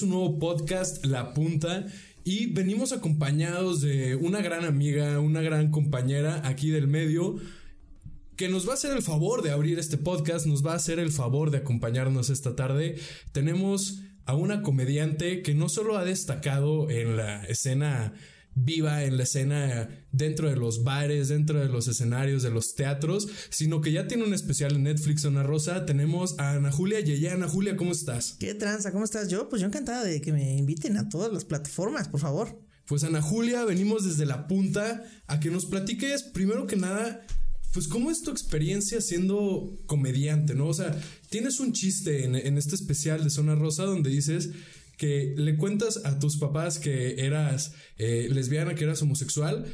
un nuevo podcast, La Punta, y venimos acompañados de una gran amiga, una gran compañera aquí del medio que nos va a hacer el favor de abrir este podcast, nos va a hacer el favor de acompañarnos esta tarde. Tenemos a una comediante que no solo ha destacado en la escena viva en la escena dentro de los bares, dentro de los escenarios, de los teatros, sino que ya tiene un especial en Netflix, Ana Rosa. Tenemos a Ana Julia y Ana Julia, ¿cómo estás? ¿Qué tranza? ¿Cómo estás? Yo, pues yo encantada de que me inviten a todas las plataformas, por favor. Pues Ana Julia, venimos desde la punta a que nos platiques, primero que nada, pues cómo es tu experiencia siendo comediante, ¿no? O sea, tienes un chiste en, en este especial de Zona Rosa donde dices que le cuentas a tus papás que eras eh, lesbiana, que eras homosexual,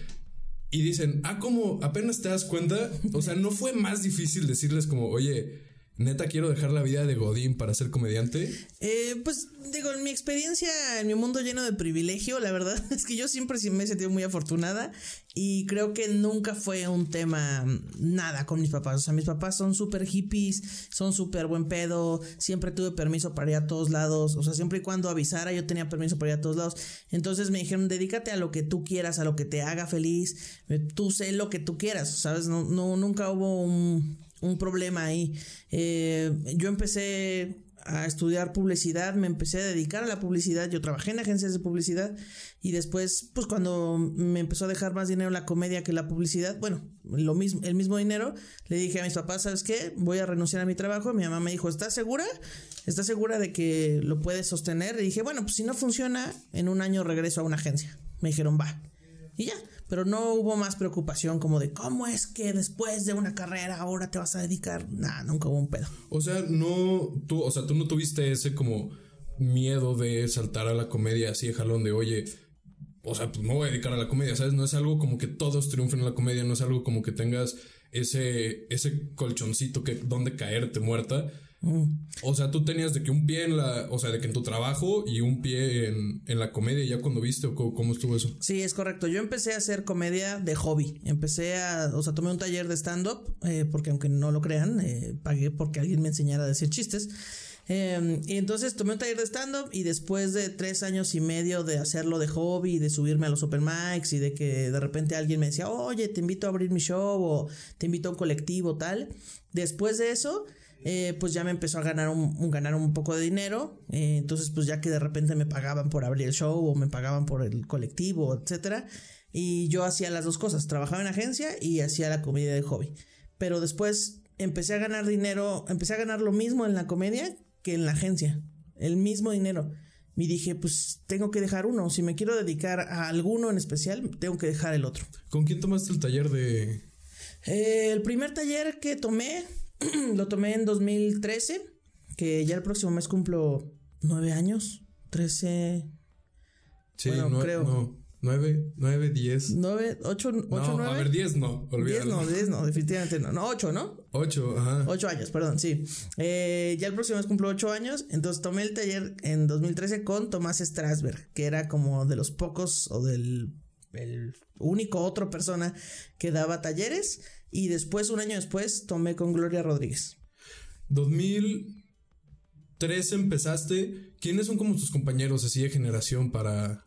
y dicen, ah, como apenas te das cuenta, o sea, no fue más difícil decirles como, oye, neta quiero dejar la vida de Godín para ser comediante? Eh, pues digo, en mi experiencia, en mi mundo lleno de privilegio, la verdad es que yo siempre me he sentido muy afortunada y creo que nunca fue un tema nada con mis papás. O sea, mis papás son súper hippies, son súper buen pedo, siempre tuve permiso para ir a todos lados, o sea, siempre y cuando avisara yo tenía permiso para ir a todos lados. Entonces me dijeron, dedícate a lo que tú quieras, a lo que te haga feliz, tú sé lo que tú quieras, ¿sabes? No, no nunca hubo un, un problema ahí. Eh, yo empecé a estudiar publicidad, me empecé a dedicar a la publicidad, yo trabajé en agencias de publicidad y después, pues cuando me empezó a dejar más dinero la comedia que la publicidad, bueno, lo mismo, el mismo dinero, le dije a mis papás, ¿sabes qué? Voy a renunciar a mi trabajo. Mi mamá me dijo, ¿estás segura? ¿Estás segura de que lo puedes sostener? Y dije, bueno, pues si no funciona, en un año regreso a una agencia. Me dijeron, va. Y ya, pero no hubo más preocupación como de cómo es que después de una carrera ahora te vas a dedicar. Nada, nunca hubo un pedo. O sea, no, tú, o sea, tú no tuviste ese como miedo de saltar a la comedia así de jalón de oye, o sea, pues me voy a dedicar a la comedia, ¿sabes? No es algo como que todos triunfen en la comedia, no es algo como que tengas ese, ese colchoncito que donde caerte muerta. O sea, tú tenías de que un pie en la, o sea, de que en tu trabajo y un pie en, en la comedia, ya cuando viste o cómo, estuvo eso. Sí, es correcto. Yo empecé a hacer comedia de hobby. Empecé a, o sea, tomé un taller de stand-up, eh, porque aunque no lo crean, eh, pagué porque alguien me enseñara a decir chistes. Eh, y entonces tomé un taller de stand-up y después de tres años y medio de hacerlo de hobby de subirme a los open mics y de que de repente alguien me decía, oye, te invito a abrir mi show o te invito a un colectivo, tal. Después de eso, eh, pues ya me empezó a ganar un, ganar un poco de dinero. Eh, entonces, pues ya que de repente me pagaban por abrir el show o me pagaban por el colectivo, etcétera. Y yo hacía las dos cosas, trabajaba en agencia y hacía la comedia de hobby. Pero después empecé a ganar dinero, empecé a ganar lo mismo en la comedia que en la agencia. El mismo dinero. Y dije, pues tengo que dejar uno. Si me quiero dedicar a alguno en especial, tengo que dejar el otro. ¿Con quién tomaste el taller de...? Eh, el primer taller que tomé lo tomé en 2013, que ya el próximo mes cumplo nueve años, 13. Sí, bueno, creo. No. 9, 9, 10. 9, 8, 8, no, 9. A ver, 10 no, olvídalo. 10 no, 10 no, definitivamente no. No, 8, ¿no? 8, ajá. 8 años, perdón, sí. Eh, ya el próximo mes cumplo 8 años, entonces tomé el taller en 2013 con Tomás Strasberg, que era como de los pocos o del el único otro persona que daba talleres y después, un año después, tomé con Gloria Rodríguez. 2003 empezaste. ¿Quiénes son como tus compañeros así de generación para...?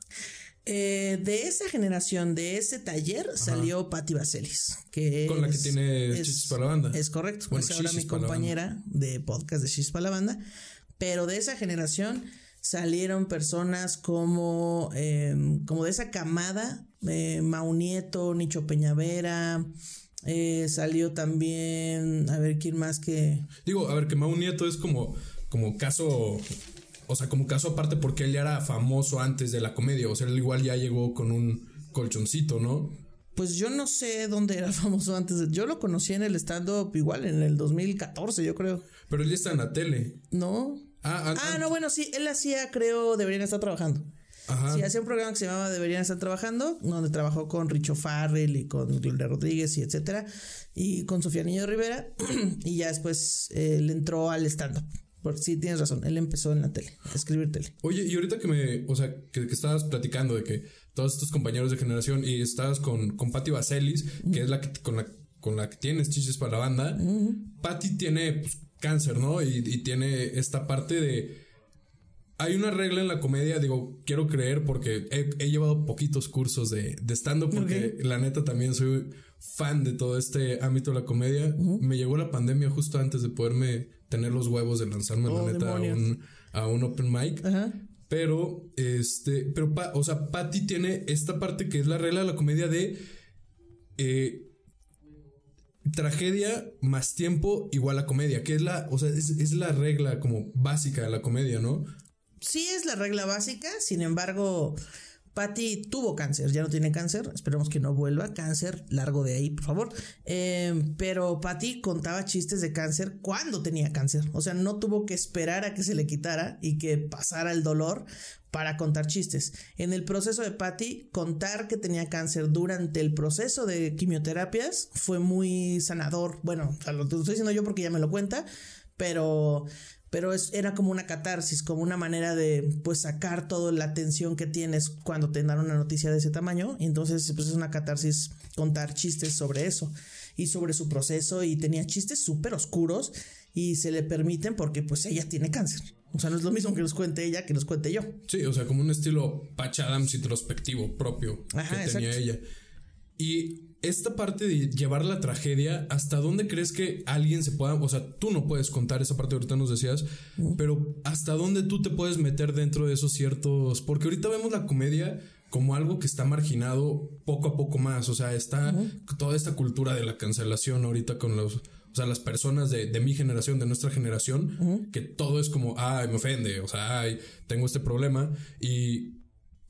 Eh, de esa generación, de ese taller, salió Patti Vaselis. Que Con la que tiene Chispas para la Banda. Es correcto. Bueno, es ahora mi compañera de podcast de Chispas para la Banda. Pero de esa generación salieron personas como, em, como de esa camada, eh, Maunieto, Nicho Peñavera, eh, salió también, a ver, ¿quién más que...? Digo, a ver, que Mau Nieto es como, como caso, o sea, como caso aparte porque él ya era famoso antes de la comedia, o sea, él igual ya llegó con un colchoncito, ¿no? Pues yo no sé dónde era famoso antes. Yo lo conocí en el stand-up igual en el 2014, yo creo. Pero él ya está en la tele. No. Ah, ah, no, bueno, sí, él hacía, creo, deberían estar trabajando. Ajá. Sí, hacía un programa que se llamaba Deberían estar trabajando, donde trabajó con Richo Farrell y con Gloria Rodríguez y etcétera, y con Sofía Niño Rivera, y ya después eh, le entró al stand-up. Porque sí, tienes razón, él empezó en la tele, a escribir tele. Oye, y ahorita que me, o sea, que, estabas platicando de que todos estos compañeros de generación y estabas con, con Patti Vaselis, que es la que, con la, con la que tienes chistes para la banda, Patti tiene pues, cáncer, ¿no? Y, y tiene esta parte de hay una regla en la comedia, digo, quiero creer porque he, llevado poquitos cursos de, de stand-up porque la neta también soy fan de todo este ámbito de la comedia. Me llegó la pandemia justo antes de poderme tener los huevos de lanzarme la oh, neta a un, a un, open mic. Pero, este, pero, o sea, Patty tiene esta parte que es la regla de la comedia de eh, tragedia más tiempo igual a comedia, que es la, o sea, es, la regla como básica de la comedia, ¿no? Sí, es la regla básica, sin embargo, Patty tuvo cáncer, ya no tiene cáncer, esperemos que no vuelva, cáncer, largo de ahí, por favor. Em, pero Patty contaba chistes de cáncer cuando tenía cáncer, o sea, no tuvo que esperar a que se le quitara y que pasara el dolor para contar chistes. En el proceso de Patty, contar que tenía cáncer durante el proceso de quimioterapias fue muy sanador. Bueno, lo estoy diciendo yo porque ya me lo cuenta, pero pero es, era como una catarsis, como una manera de pues sacar toda la tensión que tienes cuando te dan una noticia de ese tamaño, y entonces pues es una catarsis contar chistes sobre eso y sobre su proceso y tenía chistes súper oscuros y se le permiten porque pues ella tiene cáncer. O sea, no es lo mismo que nos cuente ella que nos cuente yo. Sí, o sea, como un estilo Patch Adams introspectivo propio que tenía ella. Y esta parte de llevar la tragedia, ¿hasta dónde crees que alguien se pueda, o sea, tú no puedes contar esa parte, ahorita nos decías, pero ¿hasta dónde tú te puedes meter dentro de esos ciertos, porque ahorita vemos la comedia como algo que está marginado poco a poco más, o sea, está toda esta cultura de la cancelación ahorita con los, o sea, las personas de, mi generación, de nuestra generación, que todo es como, ay, me ofende, o sea, ay, tengo este problema y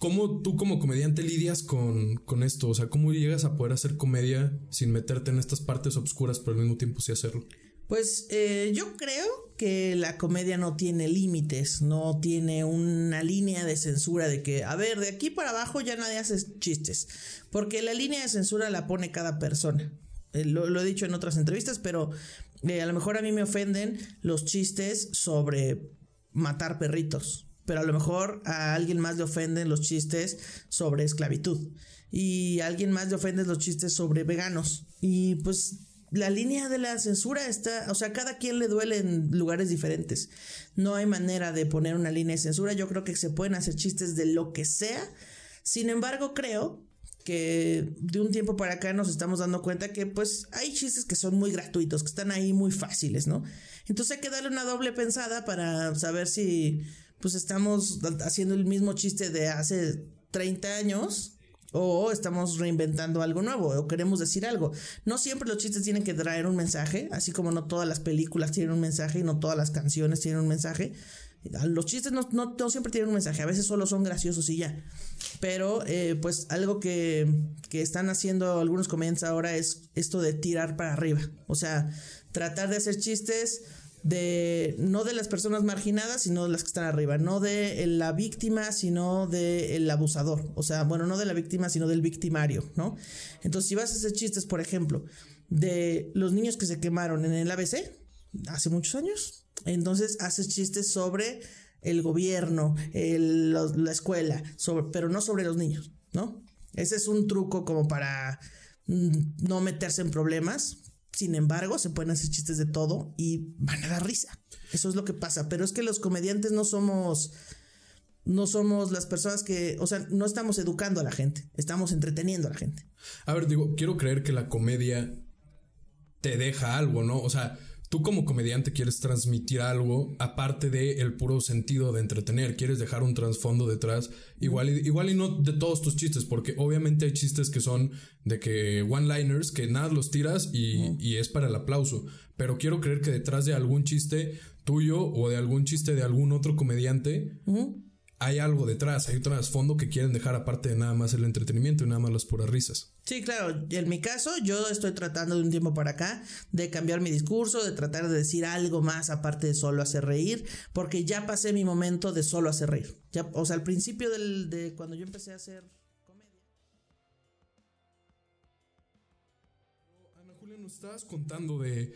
¿Cómo tú como comediante lidias con, con, esto? O sea, ¿cómo llegas a poder hacer comedia sin meterte en estas partes oscuras, pero al mismo tiempo sí hacerlo? Pues eh, yo creo que la comedia no tiene límites, no tiene una línea de censura de que, a ver, de aquí para abajo ya nadie hace chistes, porque la línea de censura la pone cada persona. Eh, lo, he dicho en otras entrevistas, pero eh, a lo mejor a mí me ofenden los chistes sobre matar perritos pero a lo mejor a alguien más le ofenden los chistes sobre esclavitud y a alguien más le ofenden los chistes sobre veganos y pues la línea de la censura está, o sea, cada quien le duele en lugares diferentes. No hay manera de poner una línea de censura. Yo creo que se pueden hacer chistes de lo que sea. Sin embargo, creo que de un tiempo para acá nos estamos dando cuenta que pues hay chistes que son muy gratuitos, que están ahí muy fáciles, ¿no? Entonces hay que darle una doble pensada para saber si pues estamos haciendo el mismo chiste de hace 30 años o estamos reinventando algo nuevo o queremos decir algo. No siempre los chistes tienen que traer un mensaje, así como no todas las películas tienen un mensaje y no todas las canciones tienen un mensaje. Los chistes no, no, siempre tienen un mensaje, a veces solo son graciosos y ya. Pero eh, pues algo que, que están haciendo algunos comediantes ahora es esto de tirar para arriba. O sea, tratar de hacer chistes de no de las personas marginadas, sino de las que están arriba, no de la víctima, sino del abusador, o sea, bueno, no de la víctima, sino del victimario, ¿no? Entonces, si vas a hacer chistes, por ejemplo, de los niños que se quemaron en el ABC hace muchos años, entonces haces chistes sobre el gobierno, la escuela, sobre, pero no sobre los niños, ¿no? Ese es un truco como para mm, no meterse en problemas, sin embargo, se pueden hacer chistes de todo y van a dar risa. Eso es lo que pasa. Pero es que los comediantes no somos. No somos las personas que. O sea, no estamos educando a la gente. Estamos entreteniendo a la gente. A ver, digo, quiero creer que la comedia te deja algo, ¿no? O sea, tú como comediante quieres transmitir algo aparte del el puro sentido de entretener, quieres dejar un trasfondo detrás, igual y, igual y no de todos tus chistes, porque obviamente hay chistes que son de que one-liners, que nada los tiras y, es para el aplauso, pero quiero creer que detrás de algún chiste tuyo o de algún chiste de algún otro comediante, hay algo detrás, hay un trasfondo que quieren dejar aparte de nada más el entretenimiento y nada más las puras risas. Sí, claro, en mi caso yo estoy tratando de un tiempo para acá de cambiar mi discurso, de tratar de decir algo más aparte de solo hacer reír, porque ya pasé mi momento de solo hacer reír. Ya, o sea, al principio del, de cuando yo empecé a hacer comedia. Ana Julia, nos estabas contando de,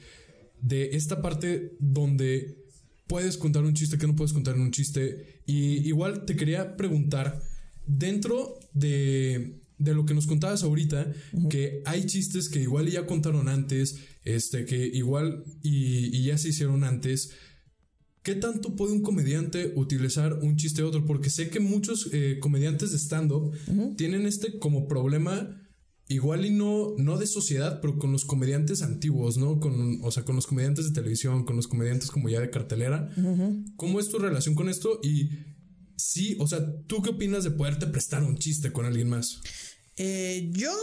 de esta parte donde puedes contar un chiste que no puedes contar en un chiste. Y igual te quería preguntar, dentro de, de lo que nos contabas ahorita, que hay chistes que igual ya contaron antes, este, que igual y, ya se hicieron antes. ¿Qué tanto puede un comediante utilizar un chiste de otro? Porque sé que muchos eh, comediantes de stand-up tienen este como problema igual y no, no de sociedad, pero con los comediantes antiguos, ¿no? Con, o sea, con los comediantes de televisión, con los comediantes como ya de cartelera. ¿Cómo es tu relación con esto? Y sí, o sea, ¿tú qué opinas de poderte prestar un chiste con alguien más? Eh, yo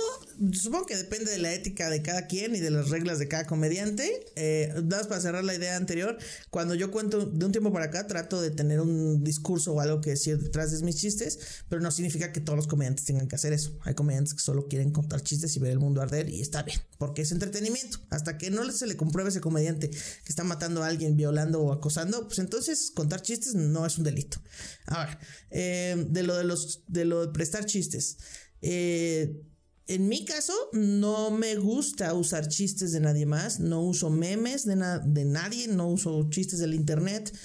supongo que depende de la ética de cada quien y de las reglas de cada comediante. Eh, nada para cerrar la idea anterior, cuando yo cuento de un tiempo para acá, trato de tener un discurso o algo que decir detrás de mis chistes, pero no significa que todos los comediantes tengan que hacer eso. Hay comediantes que solo quieren contar chistes y ver el mundo arder y está bien, porque es entretenimiento. Hasta que no se le compruebe a ese comediante que está matando a alguien, violando o acosando, pues entonces contar chistes no es un delito. Ahora, eh, de lo de los de lo de prestar chistes. Eh, en mi caso, no me gusta usar chistes de nadie más, no uso memes de, de nadie, no uso chistes del internet,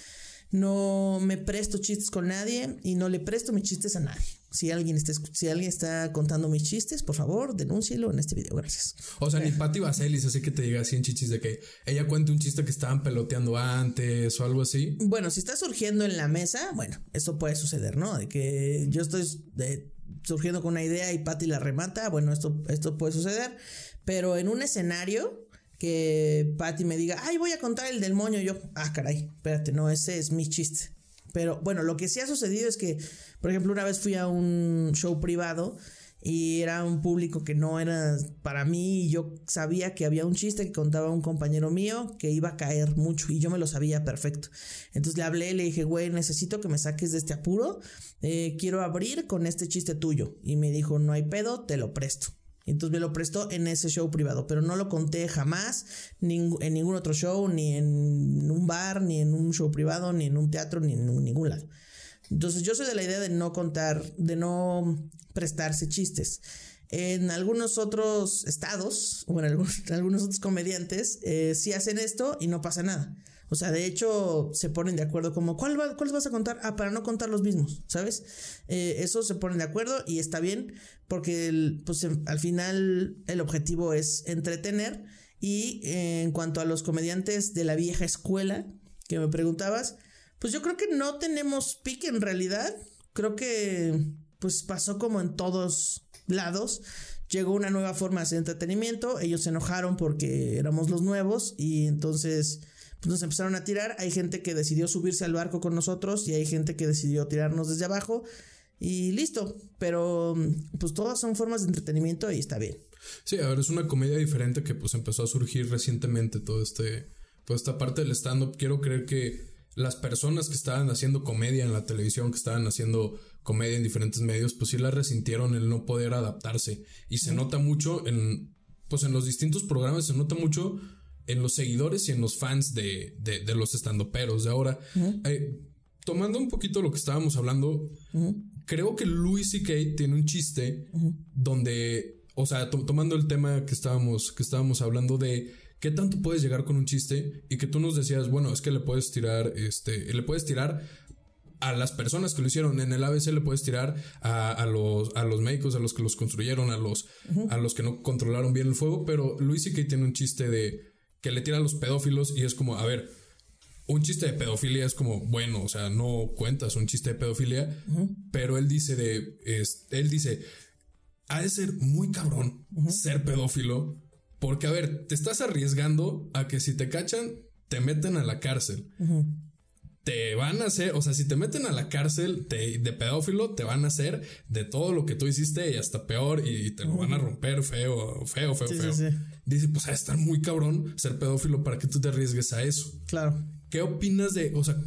no me presto chistes con nadie y no le presto mis chistes a nadie. Si alguien está, si alguien está contando mis chistes, por favor, denúncielo en este video. Gracias. O sea, ni Patti Vaselis, así que te diga así en chichis de que ella cuente un chiste que estaban peloteando antes o algo así. Bueno, si está surgiendo en la mesa, bueno, eso puede suceder, ¿no? De que yo estoy de, surgiendo con una idea y Patty la remata, bueno, esto, esto puede suceder, pero en un escenario que Patty me diga, ay, voy a contar el del yo, ah, caray, espérate, no, ese es mi chiste. Pero bueno, lo que sí ha sucedido es que, por ejemplo, una vez fui a un show privado y era un público que no era para mí y yo sabía que había un chiste que contaba un compañero mío que iba a caer mucho y yo me lo sabía perfecto. Entonces le hablé, le dije, güey, necesito que me saques de este apuro, eh, quiero abrir con este chiste tuyo. Y me dijo, no hay pedo, te lo presto. Entonces me lo prestó en ese show privado, pero no lo conté jamás en ningún otro show, ni en un bar, ni en un show privado, ni en un teatro, ni en ningún lado. Entonces yo soy de la idea de no contar, de no prestarse chistes. En algunos otros estados, o en algunos, otros comediantes, eh, sí hacen esto y no pasa nada. O sea, de hecho, se ponen de acuerdo como, ¿cuál ¿cuáles vas a contar? Ah, para no contar los mismos, ¿sabes? Eh, eso se ponen de acuerdo y está bien porque pues, al final el objetivo es entretener. Y eh, en cuanto a los comediantes de la vieja escuela que me preguntabas, pues yo creo que no tenemos pique en realidad. Creo que pues pasó como en todos lados. Llegó una nueva forma de entretenimiento. Ellos se enojaron porque éramos los nuevos y entonces pues nos empezaron a tirar. Hay gente que decidió subirse al barco con nosotros y hay gente que decidió tirarnos desde abajo y listo. Pero pues todas son formas de entretenimiento y está bien. Sí, a ver, es una comedia diferente que pues empezó a surgir recientemente todo este, toda esta parte del stand-up. Quiero creer que las personas que estaban haciendo comedia en la televisión, que estaban haciendo comedia en diferentes medios, pues sí la resintieron el no poder adaptarse. Y se nota mucho en, pues en los distintos programas, se nota mucho en los seguidores y en los fans de, de, los estandoperos de ahora. Eh, tomando un poquito lo que estábamos hablando, creo que Louis C.K. tiene un chiste donde, o sea, tomando el tema que estábamos, que estábamos hablando de ¿Qué tanto puedes llegar con un chiste y que tú nos decías, bueno, es que le puedes tirar, este, le puedes tirar a las personas que lo hicieron. En el ABC le puedes tirar a, los, a los médicos, a los que los construyeron, a los, a los que no controlaron bien el fuego, pero Luis y tiene un chiste de que le tira a los pedófilos y es como, a ver, un chiste de pedofilia es como, bueno, o sea, no cuentas un chiste de pedofilia, pero él dice de, él dice, ha de ser muy cabrón ser pedófilo porque, a ver, te estás arriesgando a que si te cachan, te meten a la cárcel. Te van a hacer, o sea, si te meten a la cárcel de pedófilo, te van a hacer de todo lo que tú hiciste y hasta peor y te lo van a romper feo, feo, feo, feo. Dice, pues a estar muy cabrón ser pedófilo para que tú te arriesgues a eso. Claro. ¿Qué opinas de, o sea,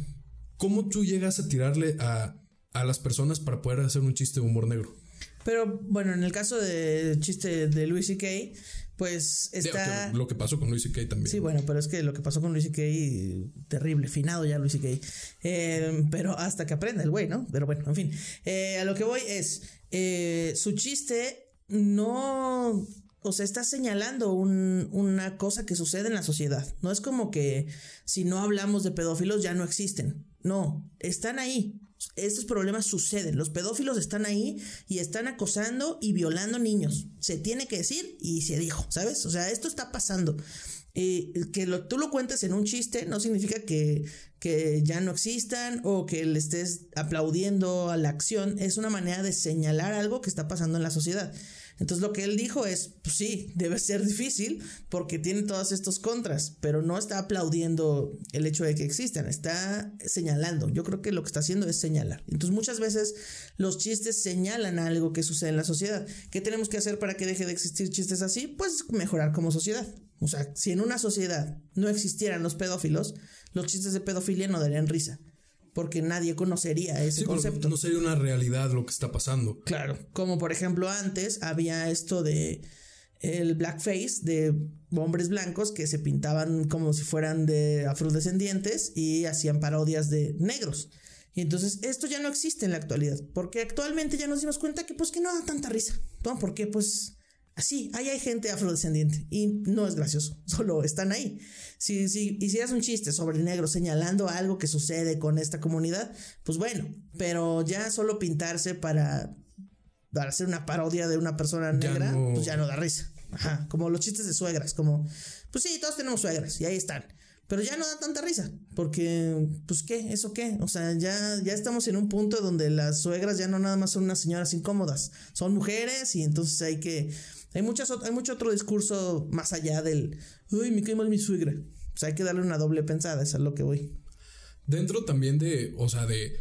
cómo tú llegas a tirarle a, a las personas para poder hacer un chiste de humor negro? Pero bueno, en el caso del chiste de Louis C.K., pues está. lo que pasó con Luis C.K. también. Sí, bueno, pero es que lo que pasó con Luis C.K. terrible, finado ya Luis C.K. Eh, pero hasta que aprenda el güey, ¿no? Pero bueno, en fin. Eh, a lo que voy es. Eh, su chiste no. O sea, está señalando una cosa que sucede en la sociedad. No es como que si no hablamos de pedófilos ya no existen. No, están ahí estos problemas suceden. Los pedófilos están ahí y están acosando y violando niños. Se tiene que decir y se dijo, ¿sabes? O sea, esto está pasando. Y que lo, tú lo cuentes en un chiste no significa que, que ya no existan o que le estés aplaudiendo a la acción. Es una manera de señalar algo que está pasando en la sociedad. Entonces lo que él dijo es, pues sí, debe ser difícil porque tiene todos estos contras, pero no está aplaudiendo el hecho de que existan, está señalando. Yo creo que lo que está haciendo es señalar. Entonces muchas veces los chistes señalan algo que sucede en la sociedad. ¿Qué tenemos que hacer para que deje de existir chistes así? Pues mejorar como sociedad. O sea, si en una sociedad no existieran los pedófilos, los chistes de pedofilia no darían risa porque nadie conocería ese concepto. No sería una realidad lo que está pasando. Claro, como por ejemplo antes había esto de el blackface de hombres blancos que se pintaban como si fueran de afrodescendientes y hacían parodias de negros. Y entonces esto ya no existe en la actualidad, porque actualmente ya nos dimos cuenta que pues que no da tanta risa, ¿no? Porque pues Así, ahí hay gente afrodescendiente y no es gracioso, solo están ahí. Si, si hicieras un chiste sobre negro señalando algo que sucede con esta comunidad, pues bueno, pero ya solo pintarse para, para hacer una parodia de una persona negra, pues ya no da risa. Ajá, como los chistes de suegras, como, pues sí, todos tenemos suegras y ahí están. Pero ya no da tanta risa, porque, pues, ¿qué? ¿Eso qué? O sea, ya, ya estamos en un punto donde las suegras ya no nada más son unas señoras incómodas, son mujeres y entonces hay que hay, muchas, hay mucho otro discurso más allá del, uy, me cae mal mi suegra. Pues hay que darle una doble pensada, eso es lo que voy. Dentro también de, o sea, de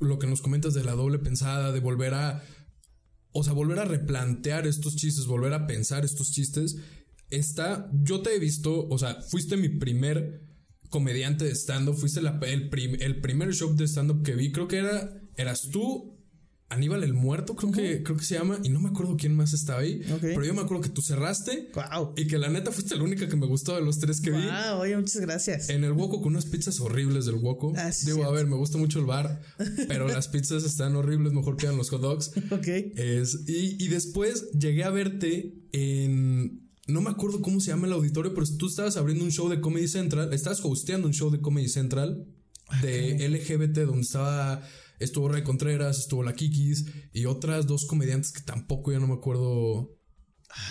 lo que nos comentas de la doble pensada, de volver a, o sea, volver a replantear estos chistes, volver a pensar estos chistes, está, yo te he visto, o sea, fuiste mi primer comediante de stand-up, fuiste el, el primer show de stand-up que vi, creo que era, eras tú Aníbal el Muerto, creo que, creo que se llama, y no me acuerdo quién más estaba ahí. Pero yo me acuerdo que tú cerraste. Y que la neta fuiste la única que me gustó de los tres que vi. Wow, oye, muchas gracias. En el Woco con unas pizzas horribles del Woco. Ah, Digo, a ver, me gusta mucho el bar, pero las pizzas están horribles, mejor quedan los hot dogs. ok. Es, y, y después llegué a verte en. No me acuerdo cómo se llama el auditorio, pero tú estabas abriendo un show de Comedy Central. Estabas hosteando un show de Comedy Central de LGBT donde estaba Estuvo Ray Contreras, estuvo la Kikis y otras dos comediantes que tampoco ya no me acuerdo.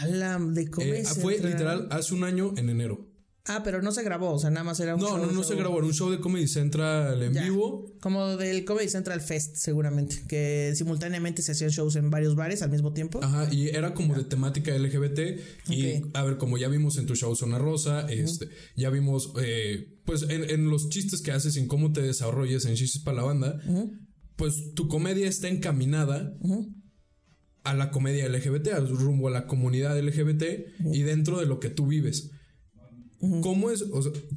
de eh, Fue literal hace un año en enero. Ah, pero no se grabó, o sea, nada más era un no, show. No, no, no se grabó, era un show de Comedy Central en vivo. Como del Comedy Central Fest, seguramente, que simultáneamente se hacían shows en varios bares al mismo tiempo. Ajá, y era como de temática LGBT. Y a ver, como ya vimos en tu show Zona Rosa, este, ya vimos, eh, pues en, los chistes que haces, en cómo te desarrollas en Chistes para la banda pues tu comedia está encaminada a la comedia LGBT, rumbo a la comunidad LGBT y dentro de lo que tú vives. ¿Cómo, es,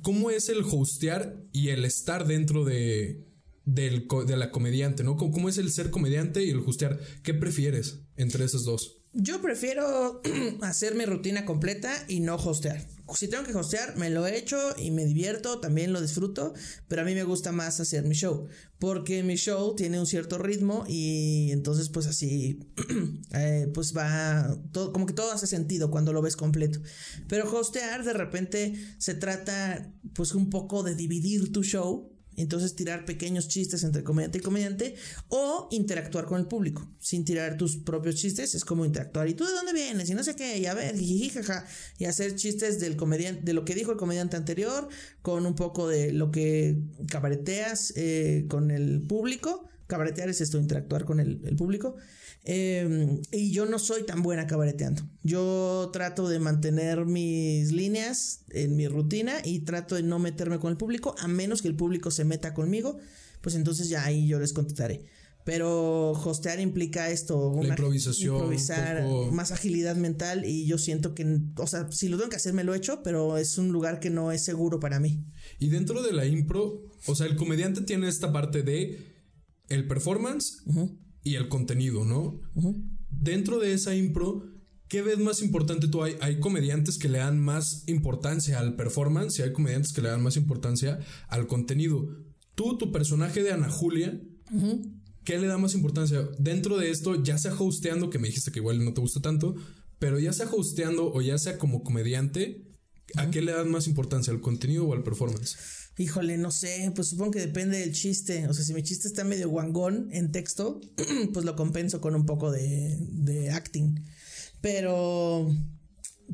¿Cómo es el hostear y el estar dentro de, de la comediante? ¿no? ¿Cómo, es el ser comediante y el hostear? ¿Qué prefieres entre esos dos? Yo prefiero hacer mi rutina completa y no hostear si tengo que hostear, me lo he hecho y me divierto, también lo disfruto, pero a mí me gusta más hacer mi show, porque mi show tiene un cierto ritmo y entonces pues así, eh, pues va, todo, como que todo hace sentido cuando lo ves completo. Pero hostear de repente se trata pues un poco de dividir tu show entonces tirar pequeños chistes entre comediante y comediante o interactuar con el público sin tirar tus propios chistes. Es como interactuar. ¿Y tú de dónde vienes? Y no sé qué. Y a ver. Y hacer chistes del comediante, de lo que dijo el comediante anterior con un poco de lo que cabareteas eh, con el público. Cabaretear es esto, interactuar con el, el público. Em, y yo no soy tan buena cabareteando. Yo trato de mantener mis líneas en mi rutina y trato de no meterme con el público, a menos que el público se meta conmigo, pues entonces ya ahí yo les contestaré. Pero hostear implica esto, una improvisación, improvisar, más agilidad mental y yo siento que, o sea, si lo tengo que hacer me lo he hecho, pero es un lugar que no es seguro para mí. Y dentro de la impro, o sea, el comediante tiene esta parte de el performance y el contenido, ¿no? Dentro de esa impro, ¿qué ves más importante tú? Hay, hay comediantes que le dan más importancia al performance y hay comediantes que le dan más importancia al contenido. Tú, tu personaje de Ana Julia, ¿qué le da más importancia? Dentro de esto, ya sea hosteando, que me dijiste que igual no te gusta tanto, pero ya sea hosteando o ya sea como comediante, ¿a qué le dan más importancia, al contenido o al performance? Híjole, no sé, pues supongo que depende del chiste. O sea, si mi chiste está medio guangón en texto, pues lo compenso con un poco de, de acting. Pero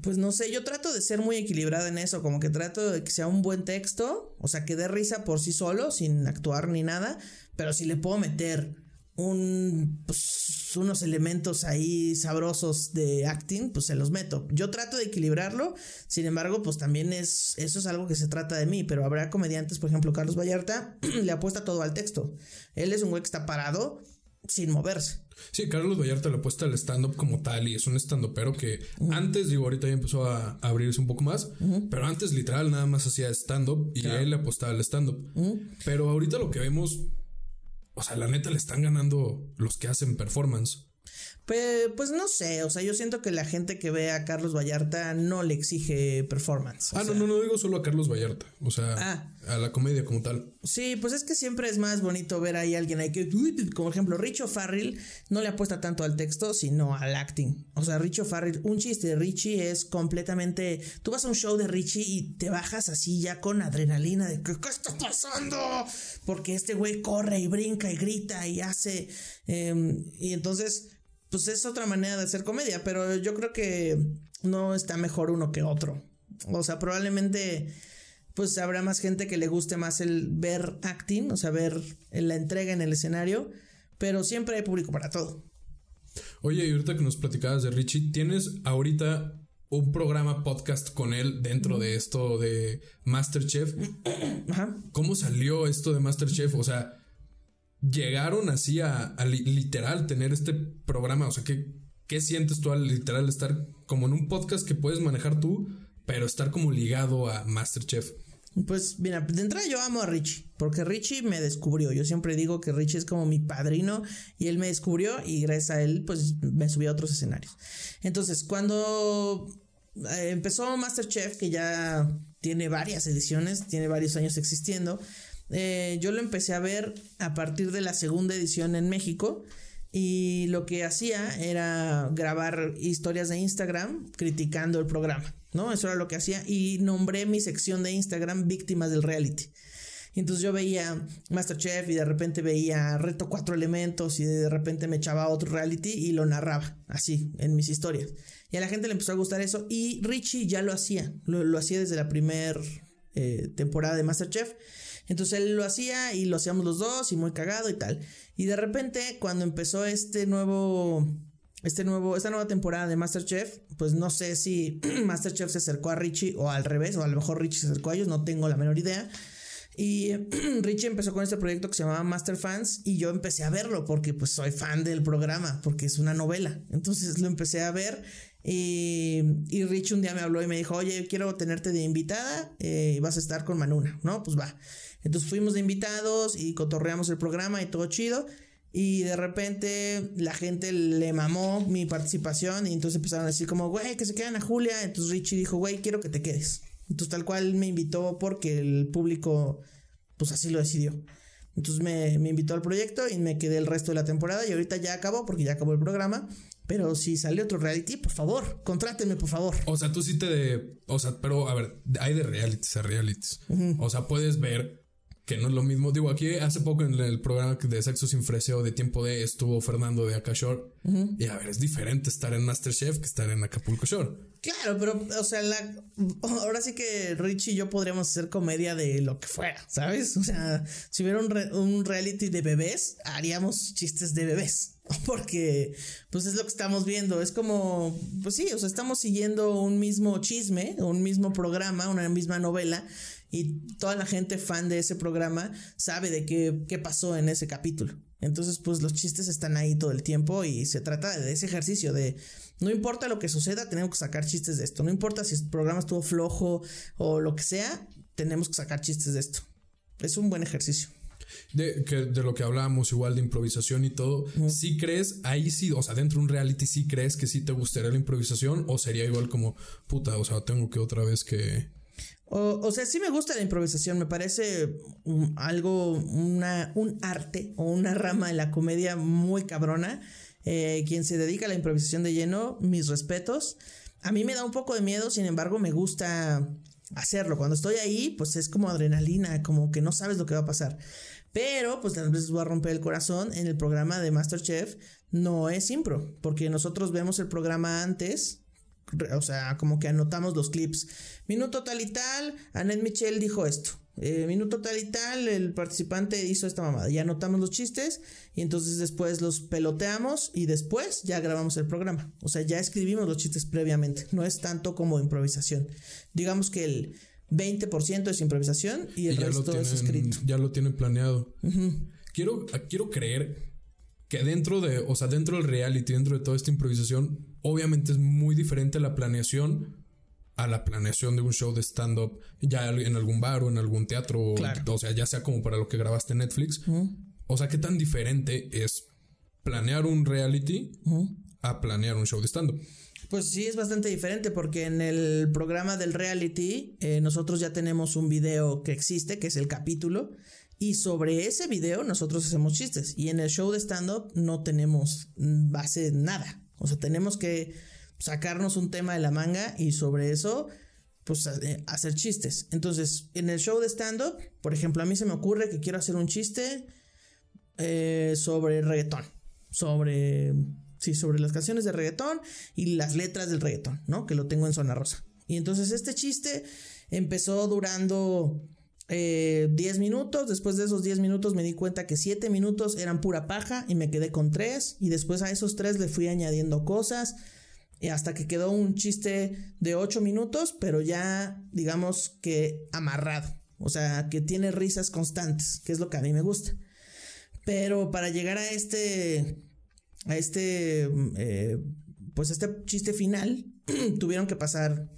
Pues no sé, yo trato de ser muy equilibrada en eso, como que trato de que sea un buen texto, o sea, que dé risa por sí solo, sin actuar ni nada, pero si le puedo meter un, pues, unos elementos ahí sabrosos de acting, pues se los meto. Yo trato de equilibrarlo, sin embargo, pues también es, eso es algo que se trata de mí, pero habrá comediantes, por ejemplo, Carlos Vallarta, le apuesta todo al texto. Él es un güey que está parado sin moverse. Sí, Carlos Vallarta le apuesta al stand-up como tal y es un stand pero que antes, digo, ahorita ya empezó a, abrirse un poco más, pero antes literal nada más hacía stand-up y él le apostaba al stand-up. Pero ahorita lo que vemos o sea, la neta le están ganando los que hacen performance. Pues, no sé, o sea, yo siento que la gente que ve a Carlos Vallarta no le exige performance. Ah, no, no, no digo solo a Carlos Vallarta, o sea, ah. A la comedia como tal. Sí, pues es que siempre es más bonito ver ahí a alguien ahí que, como ejemplo, Richo Farrell no le apuesta tanto al texto, sino al acting. O sea, Richo Farrell, un chiste de Richie es completamente. Tú vas a un show de Richie y te bajas así ya con adrenalina de ¿qué, está pasando? Porque este güey corre y brinca y grita y hace. Em, y entonces pues es otra manera de hacer comedia, pero yo creo que no está mejor uno que otro. O sea, probablemente pues habrá más gente que le guste más el ver acting, o sea, ver la entrega en el escenario, pero siempre hay público para todo. Oye, y ahorita que nos platicabas de Richie, ¿tienes ahorita un programa podcast con él dentro de esto de Masterchef? Ajá. ¿Cómo salió esto de Masterchef? O sea, llegaron así a, literal tener este programa? O sea, ¿qué, ¿qué sientes tú al literal estar como en un podcast que puedes manejar tú, pero estar como ligado a Masterchef? Pues mira, de entrada yo amo a Richie, porque Richie me descubrió. Yo siempre digo que Richie es como mi padrino y él me descubrió y gracias a él pues me subí a otros escenarios. Entonces, cuando eh, empezó Masterchef, que ya tiene varias ediciones, tiene varios años existiendo, eh, yo lo empecé a ver a partir de la segunda edición en México. Y lo que hacía era grabar historias de Instagram criticando el programa, ¿no? Eso era lo que hacía. Y nombré mi sección de Instagram Víctimas del Reality. entonces yo veía Masterchef y de repente veía Reto Cuatro Elementos y de repente me echaba otro reality y lo narraba así en mis historias. Y a la gente le empezó a gustar eso. Y Richie ya lo hacía, lo, hacía desde la primera eh, temporada de Masterchef. Entonces él lo hacía y lo hacíamos los dos y muy cagado y tal. Y de repente cuando empezó este nuevo este nuevo, esta nueva temporada de Masterchef, pues no sé si Masterchef se acercó a Richie o al revés, o a lo mejor Richie se acercó a ellos, no tengo la menor idea. Y Richie empezó con este proyecto que se llamaba Master Fans y yo empecé a verlo porque pues soy fan del programa, porque es una novela. Entonces lo empecé a ver y, y Richie un día me habló y me dijo, oye, quiero tenerte de invitada eh, vas a estar con Manuna, ¿no? Pues va. Entonces fuimos de invitados y cotorreamos el programa y todo chido. Y de repente la gente le mamó mi participación y entonces empezaron a decir como, güey, que se quedan a Julia. Entonces Richie dijo, güey, quiero que te quedes. Entonces tal cual me invitó porque el público pues así lo decidió. Entonces me, me, invitó al proyecto y me quedé el resto de la temporada y ahorita ya acabó porque ya acabó el programa. Pero si sale otro reality, por favor, contráteme, por favor. O sea, tú sí te de. O sea, pero a ver, hay de realities a realities. O sea, puedes ver que no es lo mismo. Digo, aquí hace poco en el programa de Sexo sin Freseo de Tiempo de estuvo Fernando de Acashore. Y a ver, es diferente estar en Masterchef que estar en Acapulco Shore. Claro, pero, o sea, ahora sí que Rich y yo podríamos hacer comedia de lo que fuera, ¿sabes? O sea, si hubiera un, un reality de bebés, haríamos chistes de bebés. Porque, pues es lo que estamos viendo. Es como, pues sí, o sea, estamos siguiendo un mismo chisme, un mismo programa, una misma novela y toda la gente fan de ese programa sabe de qué, qué pasó en ese capítulo. Entonces, pues los chistes están ahí todo el tiempo y se trata de ese ejercicio de no importa lo que suceda, tenemos que sacar chistes de esto. No importa si el programa estuvo flojo o lo que sea, tenemos que sacar chistes de esto. Es un buen ejercicio. De, que, de lo que hablábamos igual de improvisación y todo, si crees, ahí sí, o sea, dentro de un reality sí crees que sí te gustaría la improvisación o sería igual como, puta, o sea, tengo que otra vez que, o, sea, sí me gusta la improvisación, me parece algo, una, un arte o una rama de la comedia muy cabrona. Eh, quien se dedica a la improvisación de lleno, mis respetos. A mí me da un poco de miedo, sin embargo, me gusta hacerlo. Cuando estoy ahí, pues es como adrenalina, como que no sabes lo que va a pasar. Pero, pues tal vez voy a romper el corazón. En el programa de Masterchef no es impro, porque nosotros vemos el programa antes o sea, como que anotamos los clips. Minuto tal y tal, Annette Michel dijo esto. Eh, minuto tal y tal, el participante hizo esta mamada. Ya anotamos los chistes y entonces después los peloteamos y después ya grabamos el programa. O sea, ya escribimos los chistes previamente. No es tanto como improvisación. Digamos que el 20% es improvisación y el resto es escrito. Ya lo tienen planeado. quiero, quiero creer que dentro de, o sea, dentro del reality, dentro de toda esta improvisación, obviamente es muy diferente la planeación a la planeación de un show de stand-up ya en algún bar o en algún teatro, o sea, ya sea como para lo que grabaste en Netflix. O sea, ¿qué tan diferente es planear un reality a planear un show de stand-up? Pues sí, es bastante diferente porque en el programa del reality eh, nosotros ya tenemos un video que existe, que es el capítulo, y sobre ese video nosotros hacemos chistes. Y en el show de stand-up no tenemos base nada. O sea, tenemos que sacarnos un tema de la manga y sobre eso, pues eh, hacer chistes. Entonces, en el show de stand-up, por ejemplo, a mí se me ocurre que quiero hacer un chiste eh, sobre reggaetón, sobre, sí, sobre las canciones de reggaetón y las letras del reggaetón, ¿no? Que lo tengo en zona rosa. Y entonces este chiste empezó durando 10 eh, minutos. Después de esos 10 minutos me di cuenta que 7 minutos eran pura paja y me quedé con 3. Y después a esos 3 le fui añadiendo cosas hasta que quedó un chiste de 8 minutos, pero ya digamos que amarrado. O sea, que tiene risas constantes, que es lo que a mí me gusta. Pero para llegar a este, a este, eh, pues este chiste final, tuvieron que pasar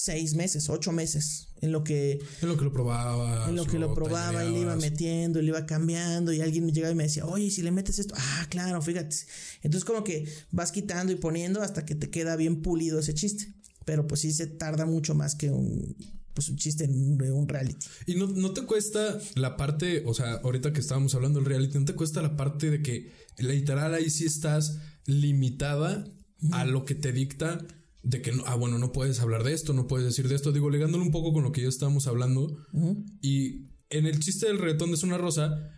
seis meses, ocho meses, en lo que... En lo que lo probaba. En lo que lo probaba y le iba metiendo, le iba cambiando y alguien me llegaba y me decía, oye, si le metes esto, ah, claro, fíjate. Entonces como que vas quitando y poniendo hasta que te queda bien pulido ese chiste. Pero pues sí se tarda mucho más que un, pues un chiste de un reality. Y no, no te cuesta la parte, o sea, ahorita que estábamos hablando del reality, no te cuesta la parte de que literal ahí sí estás limitada a lo que te dicta de que, no, ah, bueno, no puedes hablar de esto, no puedes decir de esto. Digo, ligándolo un poco con lo que ya estábamos hablando. Y en el chiste del reggaetón de Zona Rosa,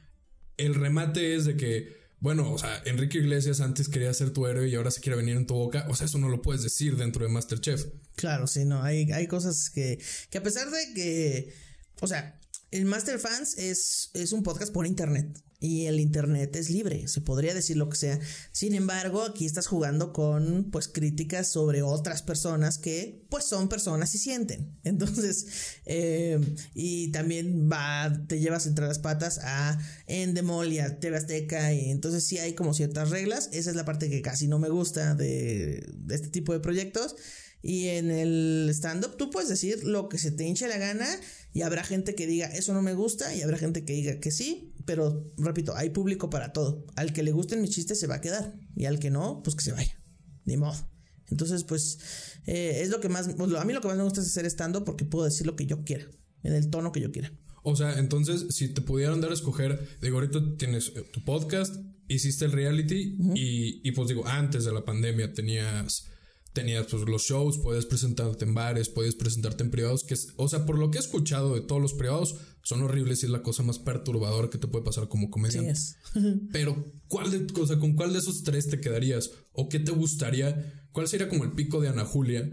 el remate es de que, bueno, o sea, Enrique Iglesias antes quería ser tu héroe y ahora se quiere venir en tu boca. O sea, eso no lo puedes decir dentro de Masterchef. Claro, sí, no. Hay, hay cosas que, que a pesar de que, o sea, el Master Fans es, es un podcast por internet y el internet es libre, se podría decir lo que sea. Sin embargo, aquí estás jugando con pues críticas sobre otras personas que pues son personas y sienten. Entonces, eh, y también va, te llevas entre las patas a Endemol y a TV Azteca y entonces sí hay como ciertas reglas. Esa es la parte que casi no me gusta de, de este tipo de proyectos. Y en el stand-up tú puedes decir lo que se te hinche la gana y habrá gente que diga eso no me gusta y habrá gente que diga que sí, pero repito, hay público para todo. Al que le gusten mis chistes se va a quedar y al que no, pues que se vaya. Ni modo. Entonces, pues eh, es lo que más, pues, a mí lo que más me gusta es hacer stand-up porque puedo decir lo que yo quiera, en el tono que yo quiera. O sea, entonces, si te pudieran dar a escoger, digo, ahorita tienes eh, tu podcast, hiciste el reality y, y pues digo, antes de la pandemia tenías tenías pues los shows, puedes presentarte en bares, puedes presentarte en privados, que es, o sea, por lo que he escuchado de todos los privados, son horribles y es la cosa más perturbadora que te puede pasar como comediante. Pero, ¿cuál de, o sea, con cuál de esos tres te quedarías? ¿O qué te gustaría? ¿Cuál sería como el pico de Ana Julia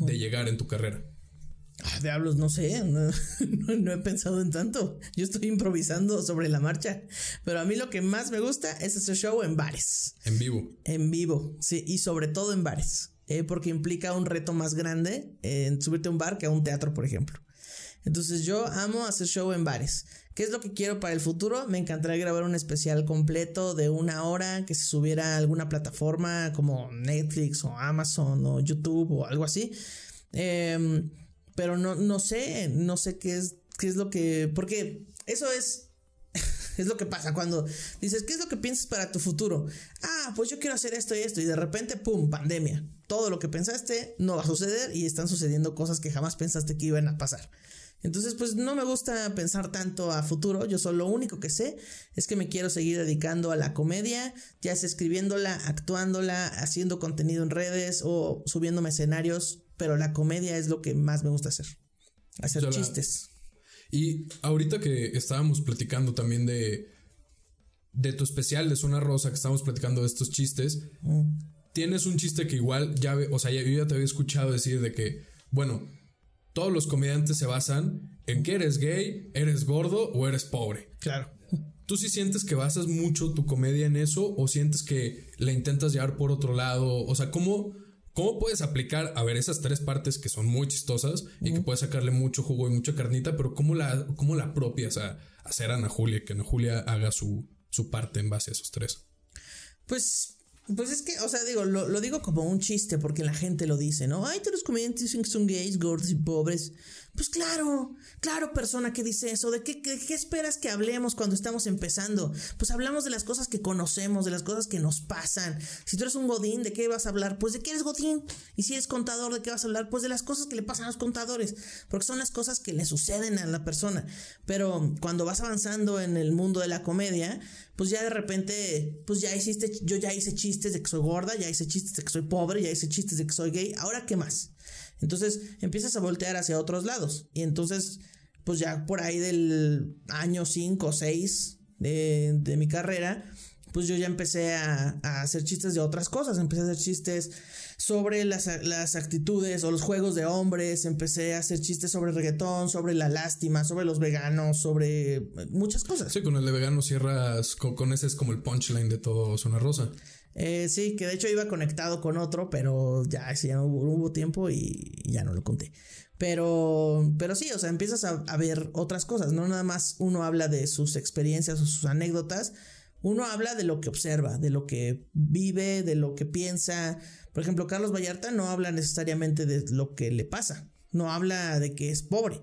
de llegar en tu carrera? Ah, diablos, no sé, no, no, he pensado en tanto. Yo estoy improvisando sobre la marcha. Pero a mí lo que más me gusta es hacer show en bares. En vivo. En vivo, sí, y sobre todo en bares. Eh, porque implica un reto más grande en subirte a un bar que a un teatro, por ejemplo. Entonces yo amo hacer show en bares. ¿Qué es lo que quiero para el futuro? Me encantaría grabar un especial completo de una hora que se subiera a alguna plataforma como Netflix o Amazon o YouTube o algo así. Em, pero no, no sé, no sé qué es, qué es lo que... Porque eso es es lo que pasa cuando dices, ¿qué es lo que piensas para tu futuro? Ah, pues yo quiero hacer esto y esto y de repente, ¡pum!, pandemia. Todo lo que pensaste no va a suceder y están sucediendo cosas que jamás pensaste que iban a pasar. Entonces, pues no me gusta pensar tanto a futuro. Yo solo lo único que sé es que me quiero seguir dedicando a la comedia, ya sea escribiéndola, actuándola, haciendo contenido en redes o subiéndome escenarios. Pero la comedia es lo que más me gusta hacer. Hacer chistes. Y ahorita que estábamos platicando también de, de tu especial de Zona Rosa, que estábamos platicando de estos chistes, tienes un chiste que igual ya, o sea, yo ya te había escuchado decir de que, bueno, todos los comediantes se basan en que eres gay, eres gordo o eres pobre. Claro. ¿Tú sí sientes que basas mucho tu comedia en eso o sientes que la intentas llevar por otro lado? O sea, ¿cómo, cómo puedes aplicar, a ver, esas tres partes que son muy chistosas y que puedes sacarle mucho jugo y mucha carnita, pero cómo la, cómo la apropias a, hacer a Ana Julia, que Ana Julia haga su, su parte en base a esos tres? Pues pues es que, o sea, digo, lo, lo, digo como un chiste porque la gente lo dice, ¿no? Ay, todos los comediantes dicen que son gays, gordos y pobres. Pues claro, claro, persona que dice eso. ¿De qué, qué, esperas que hablemos cuando estamos empezando? Pues hablamos de las cosas que conocemos, de las cosas que nos pasan. Si tú eres un godín, ¿de qué vas a hablar? Pues de qué eres godín. Y si eres contador, ¿de qué vas a hablar? Pues de las cosas que le pasan a los contadores. Porque son las cosas que le suceden a la persona. Pero cuando vas avanzando en el mundo de la comedia, pues ya de repente, pues ya hiciste, yo ya hice chistes de que soy gorda, ya hice chistes de que soy pobre, ya hice chistes de que soy gay. Ahora, ¿qué más? Entonces empiezas a voltear hacia otros lados. Y entonces, pues ya por ahí del año 5 o 6 de, de, mi carrera, pues yo ya empecé a, hacer chistes de otras cosas. Empecé a hacer chistes sobre las, las, actitudes o los juegos de hombres. Empecé a hacer chistes sobre reggaetón, sobre la lástima, sobre los veganos, sobre muchas cosas. Sí, con el de vegano cierras, con, con ese es como el punchline de todo Zona Rosa. Eh, sí, que de hecho iba conectado con otro, pero ya, ya no hubo, tiempo y, ya no lo conté. Pero, pero sí, o sea, empiezas a, a, ver otras cosas, no nada más uno habla de sus experiencias o sus anécdotas, uno habla de lo que observa, de lo que vive, de lo que piensa. Por ejemplo, Carlos Vallarta no habla necesariamente de lo que le pasa, no habla de que es pobre.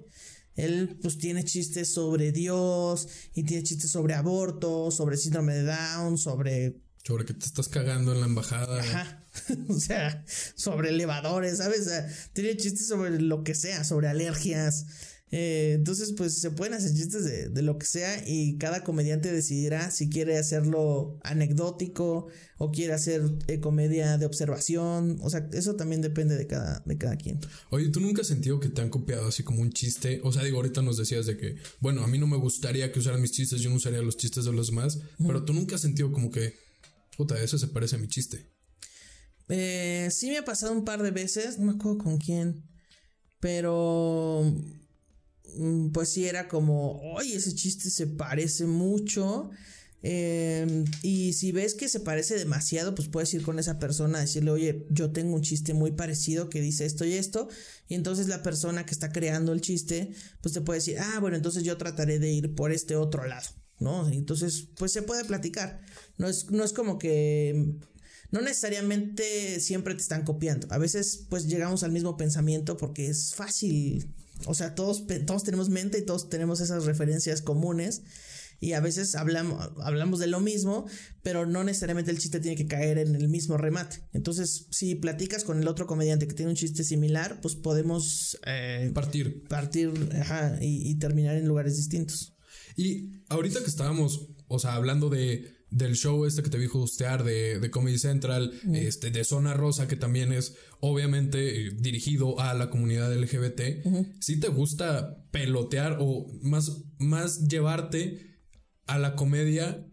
Él pues tiene chistes sobre Dios y tiene chistes sobre aborto, sobre síndrome de Down, sobre sobre que te estás cagando en la embajada. Ajá. o sea, sobre elevadores, ¿sabes? tiene chistes sobre lo que sea, sobre alergias. Eh, entonces, pues se pueden hacer chistes de, de, lo que sea y cada comediante decidirá si quiere hacerlo anecdótico o quiere hacer eh, comedia de observación. O sea, eso también depende de cada, de cada quien. Oye, ¿tú nunca has sentido que te han copiado así como un chiste? O sea, digo, ahorita nos decías de que, bueno, a mí no me gustaría que usaran mis chistes, yo no usaría los chistes de los demás, pero tú nunca has sentido como que Puta, eso se parece a mi chiste. Eh, sí me ha pasado un par de veces, no me acuerdo con quién, pero mm, pues sí era como, oye, ese chiste se parece mucho. Em, y si ves que se parece demasiado, pues puedes ir con esa persona a decirle, oye, yo tengo un chiste muy parecido que dice esto y esto. Y entonces la persona que está creando el chiste, pues te puede decir, ah, bueno, entonces yo trataré de ir por este otro lado. ¿No? Entonces, pues se puede platicar. No es, no es como que no necesariamente siempre te están copiando. A veces, pues llegamos al mismo pensamiento porque es fácil. O sea, todos, todos tenemos mente y todos tenemos esas referencias comunes. Y a veces hablamos, hablamos de lo mismo, pero no necesariamente el chiste tiene que caer en el mismo remate. Entonces, si platicas con el otro comediante que tiene un chiste similar, pues podemos eh, partir. Partir y terminar en lugares distintos. Y ahorita que estábamos, o sea, hablando de del show este que te vi hostear de, de Comedy Central, este, de Zona Rosa, que también es obviamente eh, dirigido a la comunidad LGBT, si te gusta pelotear o más, más llevarte a la comedia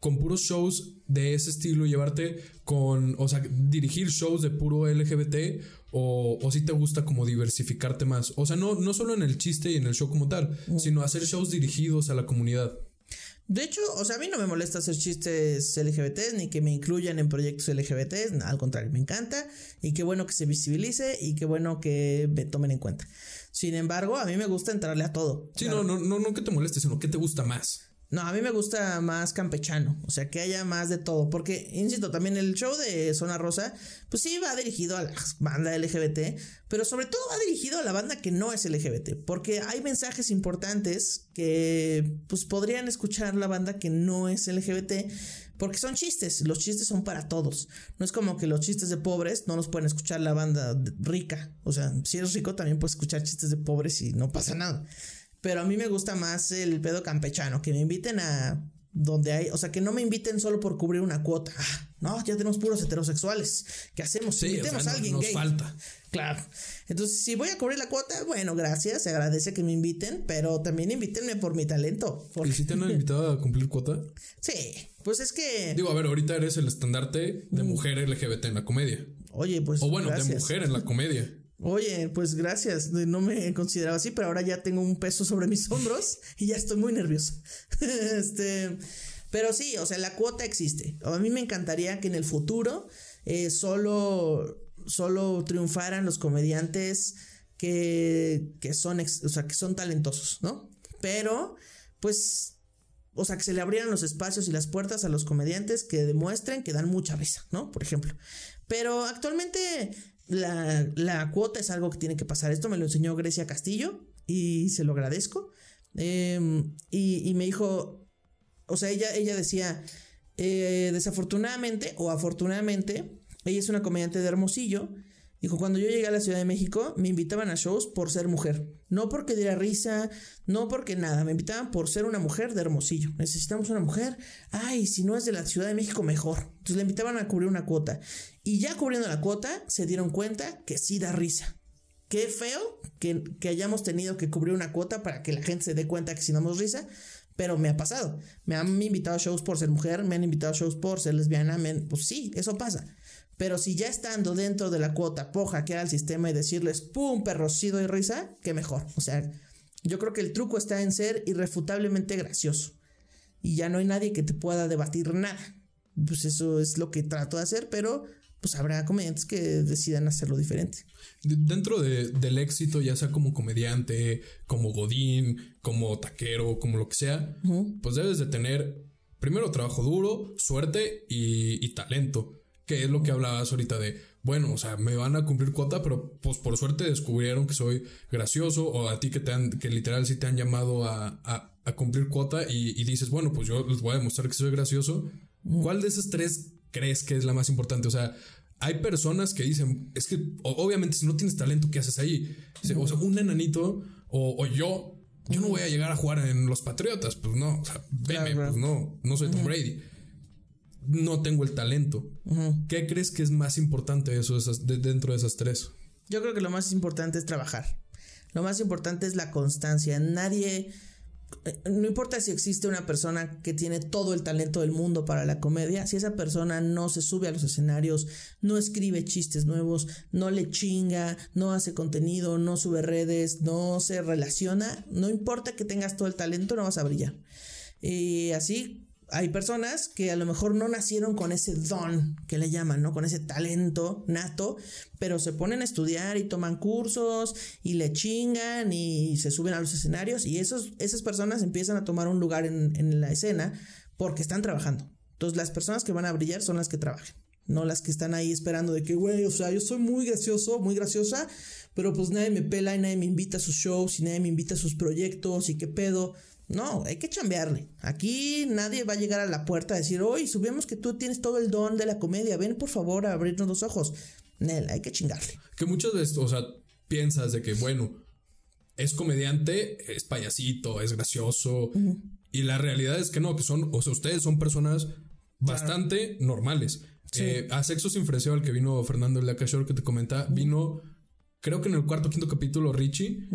con puros shows de ese estilo, llevarte con, o sea, dirigir shows de puro LGBT o, o si te gusta como diversificarte más. O sea, no, no solo en el chiste y en el show como tal, sino hacer shows dirigidos a la comunidad. De hecho, o sea, a mí no me molesta hacer chistes LGBT ni que me incluyan en proyectos LGBT, al contrario, me encanta y qué bueno que se visibilice y qué bueno que me tomen en cuenta. Sin embargo, a mí me gusta entrarle a todo. Sí, no, no, no, no que te moleste, sino que te gusta más. No, a mí me gusta más campechano, o sea, que haya más de todo, porque, insisto, también el show de Zona Rosa, pues sí va dirigido a la banda LGBT, pero sobre todo va dirigido a la banda que no es LGBT, porque hay mensajes importantes que, pues, podrían escuchar la banda que no es LGBT, porque son chistes, los chistes son para todos. No es como que los chistes de pobres no los pueden escuchar la banda rica, o sea, si eres rico también puedes escuchar chistes de pobres y no pasa nada. Pero a mí me gusta más el pedo campechano, que me inviten a donde hay, o sea, que no me inviten solo por cubrir una cuota. Ah, no, ya tenemos puros heterosexuales. ¿Qué hacemos? Sí, Invitemos o sea, a alguien nos gay. falta. Claro. Entonces, si voy a cubrir la cuota, bueno, gracias, se agradece que me inviten, pero también invítenme por mi talento. porque- ¿Y si te han invitado a cumplir cuota? Sí, pues es que, Digo, a ver, ahorita eres el estandarte de mujer LGBT en la comedia. oye, pues O bueno, de mujer en la comedia. Oye, pues gracias. No me consideraba así, pero ahora ya tengo un peso sobre mis hombros y ya estoy muy nervioso. este, pero sí, o sea, la cuota existe. A mí me encantaría que en el futuro eh, solo, solo triunfaran los comediantes que, que son, ex- o sea, que son talentosos, ¿no? Pero, pues, o sea, que se le abrieran los espacios y las puertas a los comediantes que demuestren que dan mucha risa, ¿no? Por ejemplo. Pero actualmente la, la cuota es algo que tiene que pasar. Esto me lo enseñó Grecia Castillo y se lo agradezco. Em, y, y me dijo, o sea, ella, ella decía, eh, desafortunadamente o afortunadamente, ella es una comediante de Hermosillo. Dijo, cuando yo llegué a la Ciudad de México, me invitaban a shows por ser mujer. No porque diera risa, no porque nada. Me invitaban por ser una mujer de Hermosillo. Necesitamos una mujer. Ay, si no es de la Ciudad de México, mejor. Entonces le invitaban a cubrir una cuota. Y ya cubriendo la cuota, se dieron cuenta que sí da risa. Qué feo que, que hayamos tenido que cubrir una cuota para que la gente se dé cuenta que si damos risa. Pero me ha pasado. Me han invitado a shows por ser mujer, me han invitado a shows por ser lesbiana. me han- pues sí, eso pasa. Pero si ya estando dentro de la cuota, poja que al sistema y decirles, ¡pum! perrocido y risa, qué mejor. O sea, yo creo que el truco está en ser irrefutablemente gracioso. Y ya no hay nadie que te pueda debatir nada. Pues eso es lo que trato de hacer, pero pues habrá comediantes que decidan hacerlo diferente. Dentro de- del éxito, ya sea como comediante, como godín, como taquero, como lo que sea, pues debes de tener primero trabajo duro, suerte y, y talento, que es lo que hablabas ahorita de, bueno, o sea, me van a cumplir cuota, pero pues por suerte descubrieron que soy gracioso o a ti que te han, que literal sí te han llamado a, a- a cumplir cuota y, y dices, bueno, pues yo les voy a demostrar que soy gracioso. ¿Cuál de esas tres crees que es la más importante? O sea, hay personas que dicen, es que obviamente si no tienes talento, ¿qué haces ahí? O sea, un enanito o, o yo, yo no voy a llegar a jugar en los Patriotas, pues no, o sea, veme, pues no, no soy Tom Brady. No tengo el talento. ¿Qué crees que es más importante de eso, esas- de- dentro de esas tres? Yo creo que lo más importante es trabajar. Lo más importante es la constancia. Nadie, eh, no importa si existe una persona que tiene todo el talento del mundo para la comedia, si esa persona no se sube a los escenarios, no escribe chistes nuevos, no le chinga, no hace contenido, no sube redes, no se relaciona, no importa que tengas todo el talento, no vas a brillar. Y así hay personas que a lo mejor no nacieron con ese don que le llaman, ¿no? Con ese talento nato, pero se ponen a estudiar y toman cursos y le chingan y se suben a los escenarios y esos, esas personas empiezan a tomar un lugar en, en la escena porque están trabajando. Entonces las personas que van a brillar son las que trabajan. No las que están ahí esperando de que, güey, o sea, yo soy muy gracioso, muy graciosa, pero pues nadie me pela y nadie me invita a sus shows y nadie me invita a sus proyectos y qué pedo. No, hay que chambearle. Aquí nadie va a llegar a la puerta a decir, oye, subimos que tú tienes todo el don de la comedia, ven por favor a abrirnos los ojos. Nel, hay que chingarle. Que muchas veces, o sea, piensas de que, bueno, es comediante, es payasito, es gracioso. Y la realidad es que no, que son, o sea, ustedes son personas bastante normales. Eh, a Sexo Sin Freseo, al que vino Fernando el de Acashore, que te comenta, vino, creo que en el cuarto quinto capítulo, Richie.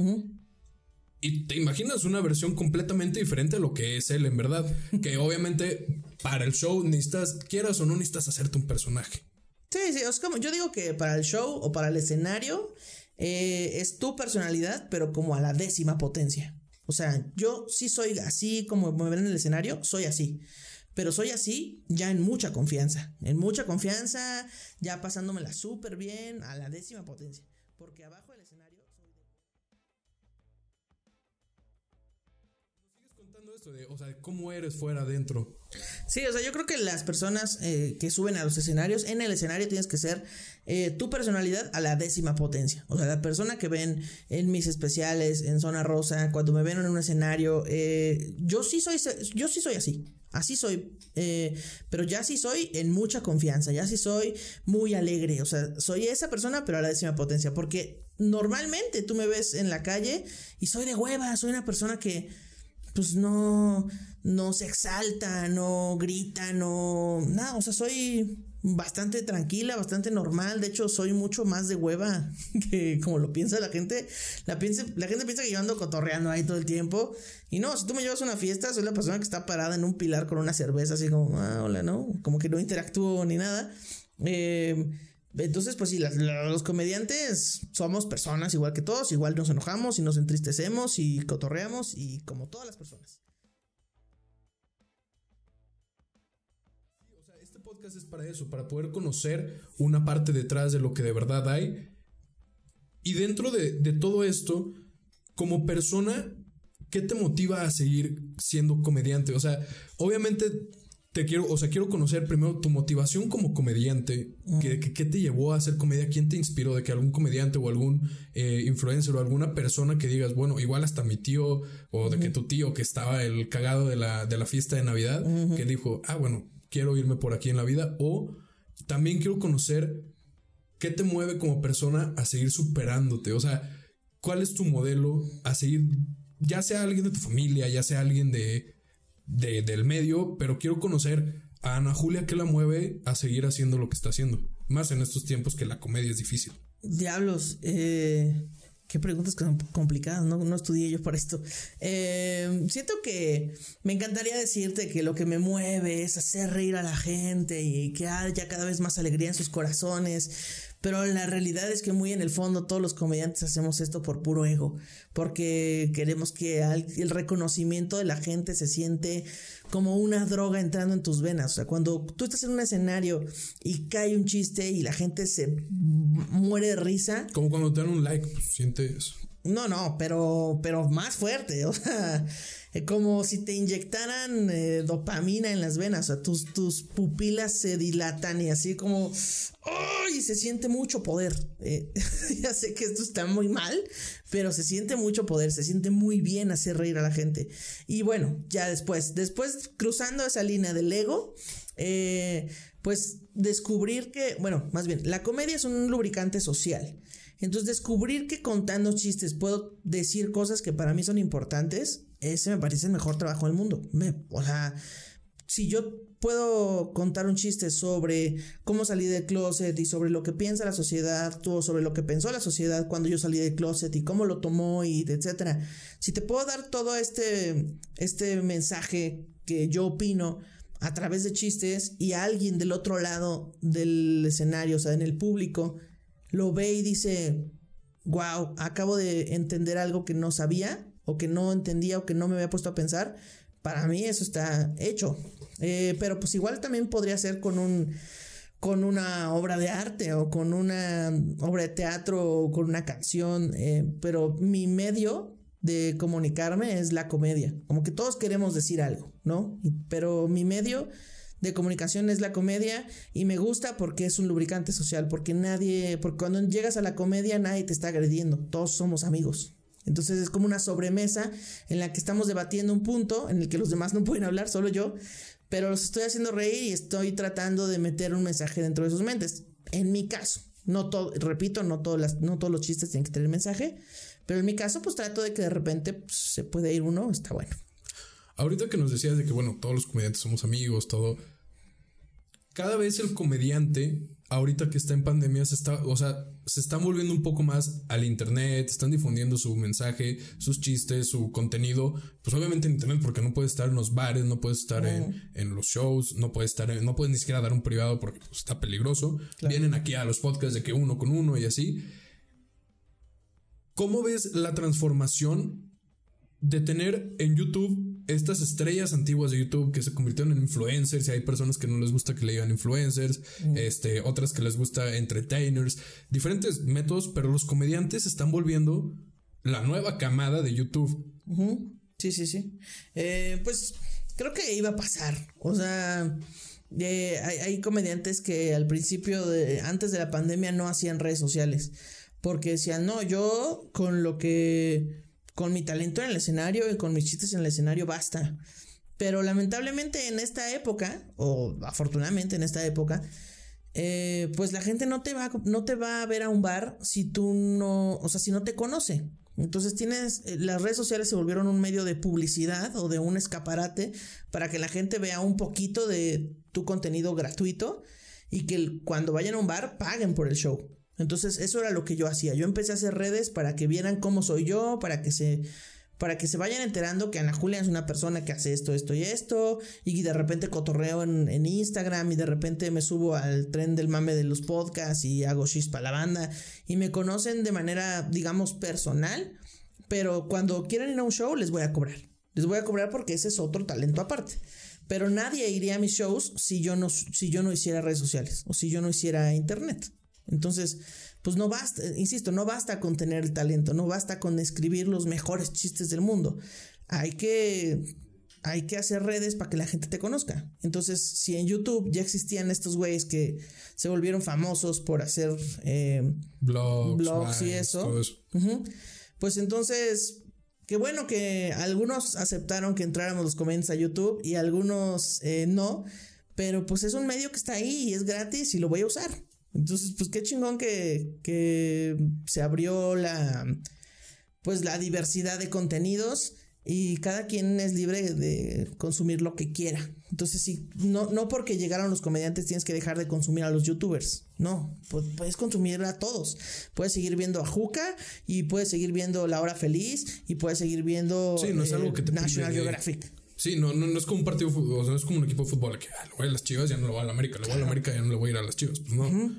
Y te imaginas una versión completamente diferente a lo que es él, en verdad. que obviamente para el show necesitas, quieras o no, necesitas hacerte un personaje. Sí, sí, es como, yo digo que para el show o para el escenario eh, es tu personalidad, pero como a la décima potencia. O sea, yo sí soy así como me ven en el escenario, soy así. Pero soy así ya en mucha confianza. En mucha confianza, ya pasándomela súper bien a la décima potencia. Porque abajo de, o sea, cómo eres fuera, adentro. Sí, o sea, yo creo que las personas eh, que suben a los escenarios, en el escenario tienes que ser eh, tu personalidad a la décima potencia. O sea, la persona que ven en mis especiales, en Zona Rosa, cuando me ven en un escenario, eh, yo sí soy, yo sí soy así. Así soy, pero ya sí soy en mucha confianza, ya sí soy muy alegre, o sea, soy esa persona pero a la décima potencia, porque normalmente tú me ves en la calle y soy de hueva, soy una persona que, pues no, no se exalta, no grita, no, nada, o sea, soy bastante tranquila, bastante normal. De hecho, soy mucho más de hueva que como lo piensa la gente. La, piensa, la gente piensa que yo ando cotorreando ahí todo el tiempo. Y no, si tú me llevas a una fiesta, soy la persona que está parada en un pilar con una cerveza, así como, ah, hola, ¿no? Como que no interactúo ni nada. Eh, entonces, pues sí, los comediantes somos personas igual que todos, igual nos enojamos y nos entristecemos y cotorreamos y como todas las personas. es para eso, para poder conocer una parte detrás de lo que de verdad hay. Y dentro de, todo esto, como persona, ¿qué te motiva a seguir siendo comediante? O sea, obviamente te quiero, o sea, quiero conocer primero tu motivación como comediante. ¿Qué, te llevó a hacer comedia? ¿Quién te inspiró? De que algún comediante o algún eh, influencer o alguna persona que digas, bueno, igual hasta mi tío o de que tu tío que estaba el cagado de la, de la fiesta de Navidad, que dijo, ah, bueno, quiero irme por aquí en la vida o también quiero conocer qué te mueve como persona a seguir superándote, o sea, cuál es tu modelo a seguir, ya sea alguien de tu familia, ya sea alguien de, del medio, pero quiero conocer a Ana Julia qué la mueve a seguir haciendo lo que está haciendo, más en estos tiempos que la comedia es difícil. Diablos, eh, Qué preguntas complicadas, no, no estudié yo para esto. Eh, siento que me encantaría decirte que lo que me mueve es hacer reír a la gente y que haya cada vez más alegría en sus corazones, pero la realidad es que muy en el fondo todos los comediantes hacemos esto por puro ego, porque queremos que el reconocimiento de la gente se siente como una droga entrando en tus venas. O sea, cuando tú estás en un escenario y cae un chiste y la gente se muere de risa. Como cuando te dan un like, pues, sientes. No, no, pero, pero más fuerte. O sea, como si te inyectaran eh, dopamina en las venas, o sea, tus, tus pupilas se dilatan y así como, ¡ay! Se siente mucho poder. Eh, ya sé que esto está muy mal, pero se siente mucho poder, se siente muy bien hacer reír a la gente. Y bueno, ya después, después cruzando esa línea del ego, eh, pues descubrir que, bueno, más bien, la comedia es un lubricante social. Entonces, descubrir que contando chistes puedo decir cosas que para mí son importantes, ese me parece el mejor trabajo del mundo. o sea, si yo puedo contar un chiste sobre cómo salí del closet y sobre lo que piensa la sociedad, o sobre lo que pensó la sociedad cuando yo salí del closet y cómo lo tomó y etcétera. Si te puedo dar todo este, este mensaje que yo opino a través de chistes y alguien del otro lado del escenario, o sea, en el público, lo ve y dice, wow, acabo de entender algo que no sabía o que no entendía o que no me había puesto a pensar, para mí eso está hecho. Eh, pero pues igual también podría ser con un con una obra de arte o con una obra de teatro o con una canción, eh, pero mi medio de comunicarme es la comedia. Como que todos queremos decir algo, ¿no? Pero mi medio de comunicación es la comedia y me gusta porque es un lubricante social, porque nadie, porque cuando llegas a la comedia nadie te está agrediendo, todos somos amigos. Entonces es como una sobremesa en la que estamos debatiendo un punto en el que los demás no pueden hablar, solo yo, pero los estoy haciendo reír y estoy tratando de meter un mensaje dentro de sus mentes. En mi caso, no todo, repito, no, todas no todos los chistes tienen que tener mensaje, pero en mi caso, pues trato de que de repente pues, se puede ir uno, está bueno. Ahorita que nos decías de que, bueno, todos los comediantes somos amigos, todo, cada vez el comediante, ahorita que está en pandemia, se está, o sea, se están volviendo un poco más al internet, están difundiendo su mensaje, sus chistes, su contenido, pues obviamente en internet, porque no puede estar en los bares, no puede estar en, los shows, no puede estar en, no puede ni siquiera dar un privado porque pues, está peligroso. Vienen aquí a los podcasts de que uno con uno y así. ¿Cómo ves la transformación de tener en YouTube estas estrellas antiguas de YouTube que se convirtieron en influencers y hay personas que no les gusta que le digan influencers, este, otras que les gusta entertainers, diferentes métodos, pero los comediantes están volviendo la nueva camada de YouTube. Sí, sí, sí. Eh, pues creo que iba a pasar. O sea, eh, hay, hay, comediantes que al principio, de, antes de la pandemia, no hacían redes sociales. Porque decían, no, yo con lo que con mi talento en el escenario y con mis chistes en el escenario basta. Pero lamentablemente en esta época, o afortunadamente en esta época, eh, pues la gente no te, va, no te va a ver a un bar si tú no, o sea, si no te conoce. Entonces tienes, eh, las redes sociales se volvieron un medio de publicidad o de un escaparate para que la gente vea un poquito de tu contenido gratuito y que cuando vayan a un bar paguen por el show. Entonces eso era lo que yo hacía. Yo empecé a hacer redes para que vieran cómo soy yo, para que se para que se vayan enterando que Ana Julia es una persona que hace esto, esto y esto, y de repente cotorreo en, Instagram y de repente me subo al tren del mame de los podcasts y hago chispa la banda y me conocen de manera, digamos, personal, pero cuando quieran ir a un show les voy a cobrar. Les voy a cobrar porque ese es otro talento aparte. Pero nadie iría a mis shows si yo no, si yo no hiciera redes sociales o si yo no hiciera internet. Entonces, pues no basta, insisto, no basta con tener el talento, no basta con escribir los mejores chistes del mundo. Hay que hay que hacer redes para que la gente te conozca. Entonces, si en YouTube ya existían estos güeyes que se volvieron famosos por hacer eh, blogs, y eso, pues entonces, qué bueno que algunos aceptaron que entráramos los comentarios a YouTube y algunos eh, no, pero pues es un medio que está ahí y es gratis y lo voy a usar. Entonces, pues qué chingón que, que se abrió la, pues la diversidad de contenidos y cada quien es libre de consumir lo que quiera. Entonces, sí, no, no porque llegaron los comediantes tienes que dejar de consumir a los youtubers. No, puedes consumir a todos. Puedes seguir viendo a Juca y puedes seguir viendo La Hora Feliz y puedes seguir viendo sí, no es algo que te National Geographic. Sí, no, no, es como un partido de fútbol, no es como un equipo de fútbol que ah, le voy a las chivas, ya no le voy a la América, le voy a la América, ya no le voy a ir a las chivas. Pues no.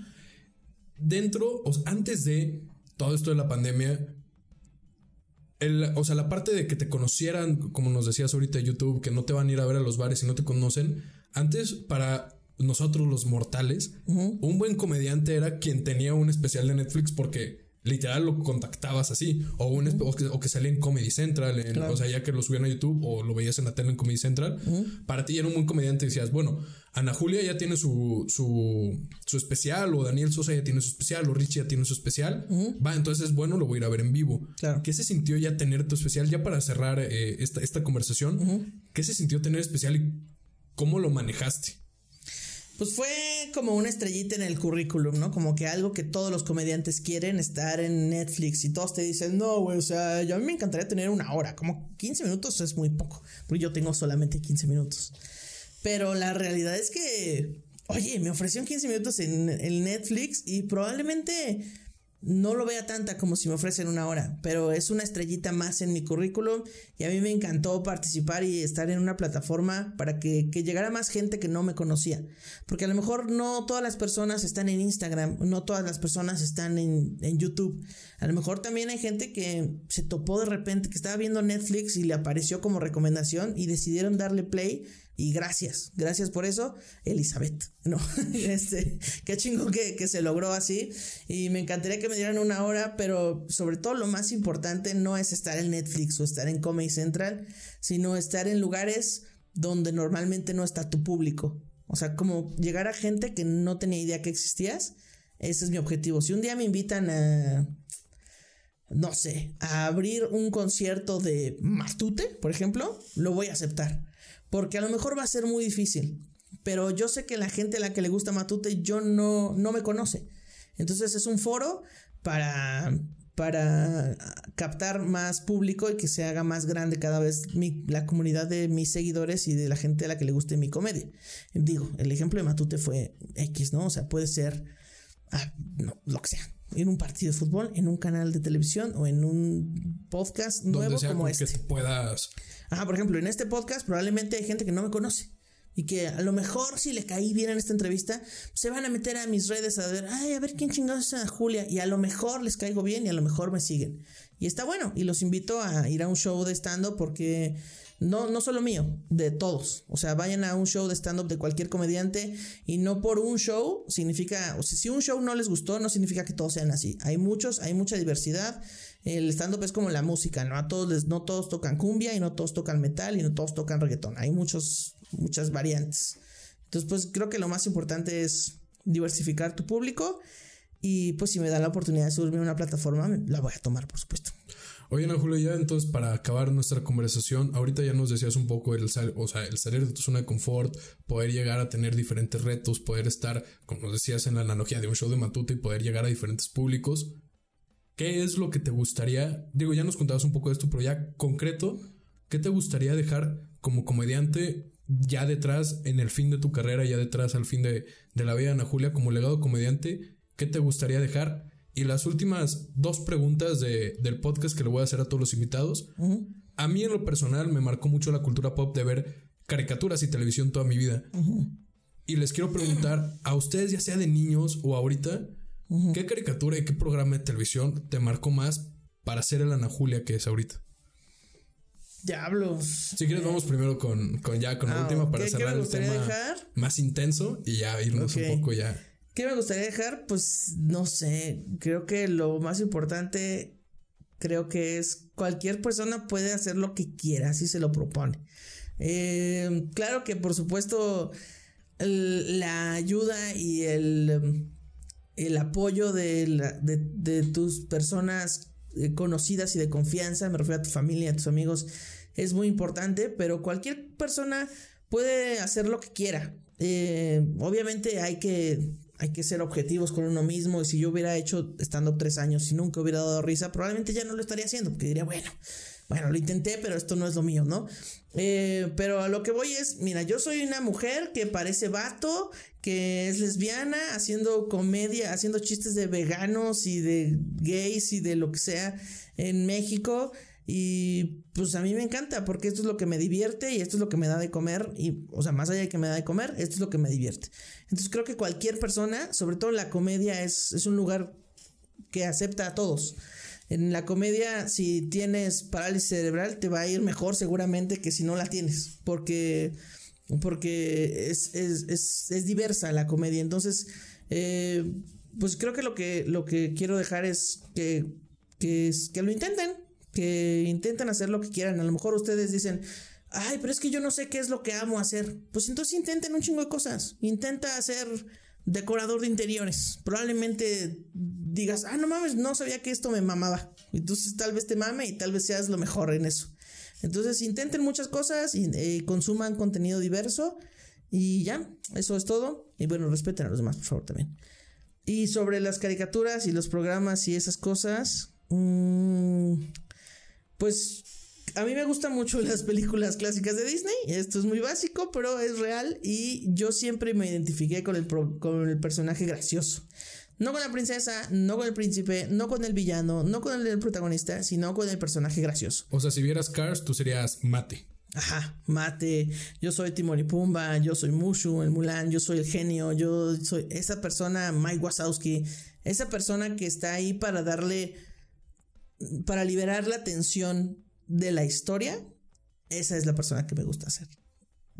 Dentro, o antes de todo esto de la pandemia, el, o sea, la parte de que te conocieran, como nos decías ahorita YouTube, que no te van a ir a ver a los bares y no te conocen, antes para nosotros los mortales, un buen comediante era quien tenía un especial de Netflix porque literal lo contactabas así, o, un, o, que, salía en Comedy Central, o sea, ya que lo subían a YouTube o lo veías en la tele en Comedy Central, para ti era un buen comediante y decías, bueno, Ana Julia ya tiene su, su, su, especial, o Daniel Sosa ya tiene su especial, o Richie ya tiene su especial, va, entonces bueno, lo voy a ir a ver en vivo. Claro. ¿Qué se sintió ya tener tu especial? Ya para cerrar eh, esta, esta conversación, ¿qué se sintió tener especial y cómo lo manejaste? Pues fue como una estrellita en el currículum, ¿no? Como que algo que todos los comediantes quieren, estar en Netflix y todos te dicen, no, güey, o sea, yo a mí me encantaría tener una hora, como 15 minutos es muy poco, porque yo tengo solamente 15 minutos. Pero la realidad es que, oye, me ofrecieron 15 minutos en el Netflix y probablemente no lo vea tanta como si me ofrecen una hora, pero es una estrellita más en mi currículum y a mí me encantó participar y estar en una plataforma para que, llegara más gente que no me conocía. Porque a lo mejor no todas las personas están en Instagram, no todas las personas están en, en YouTube. A lo mejor también hay gente que se topó de repente, que estaba viendo Netflix y le apareció como recomendación y decidieron darle play y gracias, gracias por eso, Elizabeth. No, este, qué chingo que, que, se logró así. Y me encantaría que me dieran una hora, pero sobre todo lo más importante no es estar en Netflix o estar en Comedy Central, sino estar en lugares donde normalmente no está tu público. O sea, como llegar a gente que no tenía idea que existías. Ese es mi objetivo. Si un día me invitan a, no sé, a abrir un concierto de Matute, por ejemplo, lo voy a aceptar porque a lo mejor va a ser muy difícil. Pero yo sé que la gente a la que le gusta Matute yo no, no me conoce. Entonces es un foro para, para captar más público y que se haga más grande cada vez la comunidad de mis seguidores y de la gente a la que le guste mi comedia. Digo, el ejemplo de Matute fue X, ¿no? O sea, puede ser ah, lo que sea. En un partido de fútbol, en un canal de televisión o en un podcast nuevo como este. Que puedas Ajá, por ejemplo, en este podcast probablemente hay gente que no me conoce. Y que a lo mejor si le caí bien en esta entrevista, se van a meter a mis redes a ver, ay, a ver quién chingados es Julia. Y a lo mejor les caigo bien y a lo mejor me siguen. Y está bueno. Y los invito a ir a un show de stand-up porque no, no solo mío, de todos. O sea, vayan a un show de stand-up de cualquier comediante y no por un show significa, o si un show no les gustó, no significa que todos sean así. Hay muchos, hay mucha diversidad el stand-up es como la música, ¿no? A todos no todos tocan cumbia y no todos tocan metal y no todos tocan reggaetón. Hay muchos, muchas variantes. Entonces, pues creo que lo más importante es diversificar tu público y pues si me dan la oportunidad de subirme a una plataforma, la voy a tomar, por supuesto. Oye, Ana Julio, ya entonces para acabar nuestra conversación, ahorita ya nos decías un poco el, o sea, el salir de tu zona de confort, poder llegar a tener diferentes retos, poder estar, como nos decías en la analogía de un show de Matute y poder llegar a diferentes públicos. ¿qué es lo que te gustaría? Digo, ya nos contabas un poco de esto, pero ya concreto, ¿qué te gustaría dejar como comediante ya detrás en el fin de tu carrera, ya detrás al fin de, de la vida Ana Julia como legado comediante? ¿Qué te gustaría dejar? Y las últimas dos preguntas de, del podcast que le voy a hacer a todos los invitados. A mí en lo personal me marcó mucho la cultura pop de ver caricaturas y televisión toda mi vida. Y les quiero preguntar a ustedes, ya sea de niños o ahorita, ¿qué caricatura y qué programa de televisión te marcó más para ser el Ana Julia que es ahorita? Diablos. Si quieres, vamos primero con, con ya con la Ah, última para ¿qué- qué cerrar el tema dejar? más intenso y ya irnos un poco ya. ¿Qué me gustaría dejar? Pues no sé, creo que lo más importante creo que es cualquier persona puede hacer lo que quiera si se lo propone. Eh, claro que por supuesto la ayuda y el, el apoyo de, la- de tus personas eh, conocidas y de confianza, me refiero a tu familia, a tus amigos, es muy importante, pero cualquier persona puede hacer lo que quiera. Eh, obviamente hay que, hay que ser objetivos con uno mismo y si yo hubiera hecho stand-up tres años y nunca hubiera dado risa, probablemente ya no lo estaría haciendo, porque diría, bueno, bueno, lo intenté, pero esto no es lo mío, ¿no? Eh, pero a lo que voy es, mira, yo soy una mujer que parece vato, que es lesbiana, haciendo comedia, haciendo chistes de veganos y de gays y de lo que sea en México. Y pues a mí me encanta porque esto es lo que me divierte y esto es lo que me da de comer. Y, o sea, más allá de que me da de comer, esto es lo que me divierte. Entonces creo que cualquier persona, sobre todo la comedia, es, es un lugar que acepta a todos. En la comedia, si tienes parálisis cerebral, te va a ir mejor seguramente que si no la tienes. Porque, porque es, es, es, es diversa la comedia. Entonces, eh, pues creo que lo que, lo que quiero dejar es que, que, que lo intenten. Que intenten hacer lo que quieran. A lo mejor ustedes dicen, ay, pero es que yo no sé qué es lo que amo hacer. Pues entonces intenten un chingo de cosas. Intenta hacer decorador de interiores. Probablemente digas, ah, no mames, no sabía que esto me mamaba. Entonces tal vez te mame y tal vez seas lo mejor en eso. Entonces intenten muchas cosas y eh, consuman contenido diverso y ya, eso es todo. Y bueno, respeten a los demás, por favor, también. Y sobre las caricaturas y los programas y esas cosas, mm, pues a mí me gustan mucho las películas clásicas de Disney. Esto es muy básico, pero es real. Y yo siempre me identifiqué con el, pro- con el personaje gracioso. No con la princesa, no con el príncipe, no con el villano, no con el, el protagonista, sino con el personaje gracioso. O sea, si vieras Cars, tú serías Mate. Ajá, mate, yo soy Timon y Pumba, yo soy Mushu, el Mulan, yo soy el genio, yo soy esa persona, Mike Wazowski, esa persona que está ahí para darle, para liberar la tensión de la historia, esa es la persona que me gusta hacer.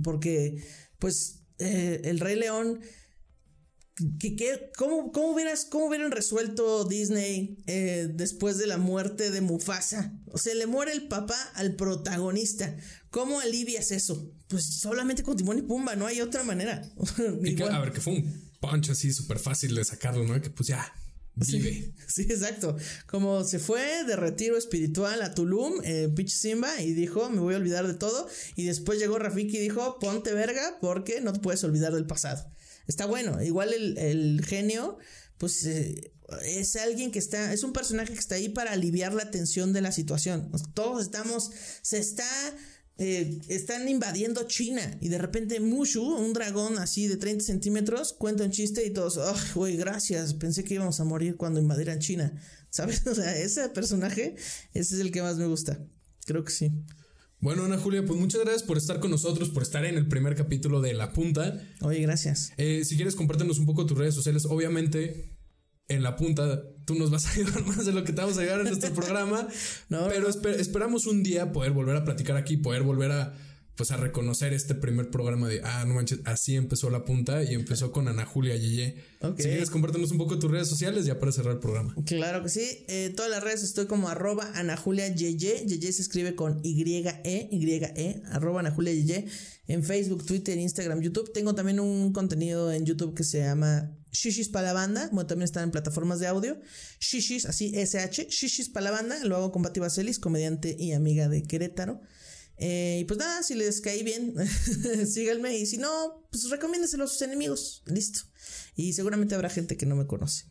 Porque, pues, eh, el Rey León, que, que- ¿cómo, cómo, hubieras, ¿cómo hubieran resuelto Disney eh, después de la muerte de Mufasa? O sea, le muere el papá al protagonista. ¿Cómo alivias eso? Pues solamente con Timón y Pumba, no hay otra manera. Y que, a ver, que fue un punch así súper fácil de sacarlo, ¿no? Que pues ya, vive. Sí, exacto. Como se fue de retiro espiritual a Tulum, eh, Pitch Simba, y dijo, me voy a olvidar de todo. Y después llegó Rafiki y dijo, ponte verga porque no te puedes olvidar del pasado. Está bueno. Igual el, el genio, pues eh, es alguien que está, es un personaje que está ahí para aliviar la tensión de la situación. Todos estamos, se está... eh, están invadiendo China y de repente Mushu, un dragón así de 30 centímetros, cuenta un chiste y todos, "Ah, güey, gracias, pensé que íbamos a morir cuando invadieran China, ¿sabes? O sea, ese personaje, ese es el que más me gusta, creo que sí. Bueno, Ana Julia, pues muchas gracias por estar con nosotros, por estar en el primer capítulo de La Punta. Oye, gracias. Eh, si quieres, compártenos un poco tus redes sociales. Obviamente, en La Punta, tú nos vas a ayudar más de lo que te vamos a ayudar en este programa. No, pero esper- esperamos un día poder volver a platicar aquí, poder volver a pues a reconocer este primer programa de ah, no manches, así empezó la punta y empezó con Ana Julia Yeye. Ok. Si quieres, compártenos un poco tus redes sociales ya para cerrar el programa. Claro que sí. Eh, todas las redes estoy como arroba Ana Julia Yeye. Yeye se escribe con Y-E, Y-E, arroba Ana Julia Yeye. En Facebook, Twitter, Instagram, YouTube. Tengo también un contenido en YouTube que se llama Shishis para la banda. Bueno, también están en plataformas de audio. Shishis, así SH, Shishis para la banda. Lo hago con Pati Vaselis, comediante y amiga de Querétaro. Eh, y pues nada, si les caí bien, síganme. Y si no, pues recomiéndenselo a sus enemigos. Listo. Y seguramente habrá gente que no me conoce.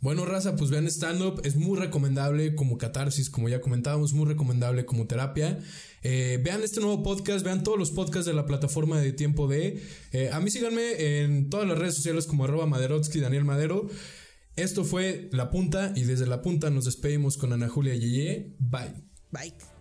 Bueno, raza, pues vean stand-up, es muy recomendable como catarsis, como ya comentábamos, muy recomendable como terapia. Eh, vean este nuevo podcast, vean todos los podcasts de la plataforma de Tiempo de. Eh, a mí síganme en todas las redes sociales como arroba Maderotsky, Daniel Madero. Esto fue La Punta y desde La Punta nos despedimos con Ana Julia Yeye. Bye. Bye.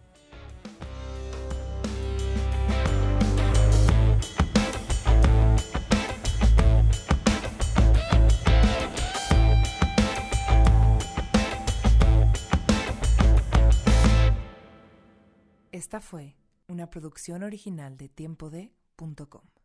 Esta fue una producción original de tiempode.com.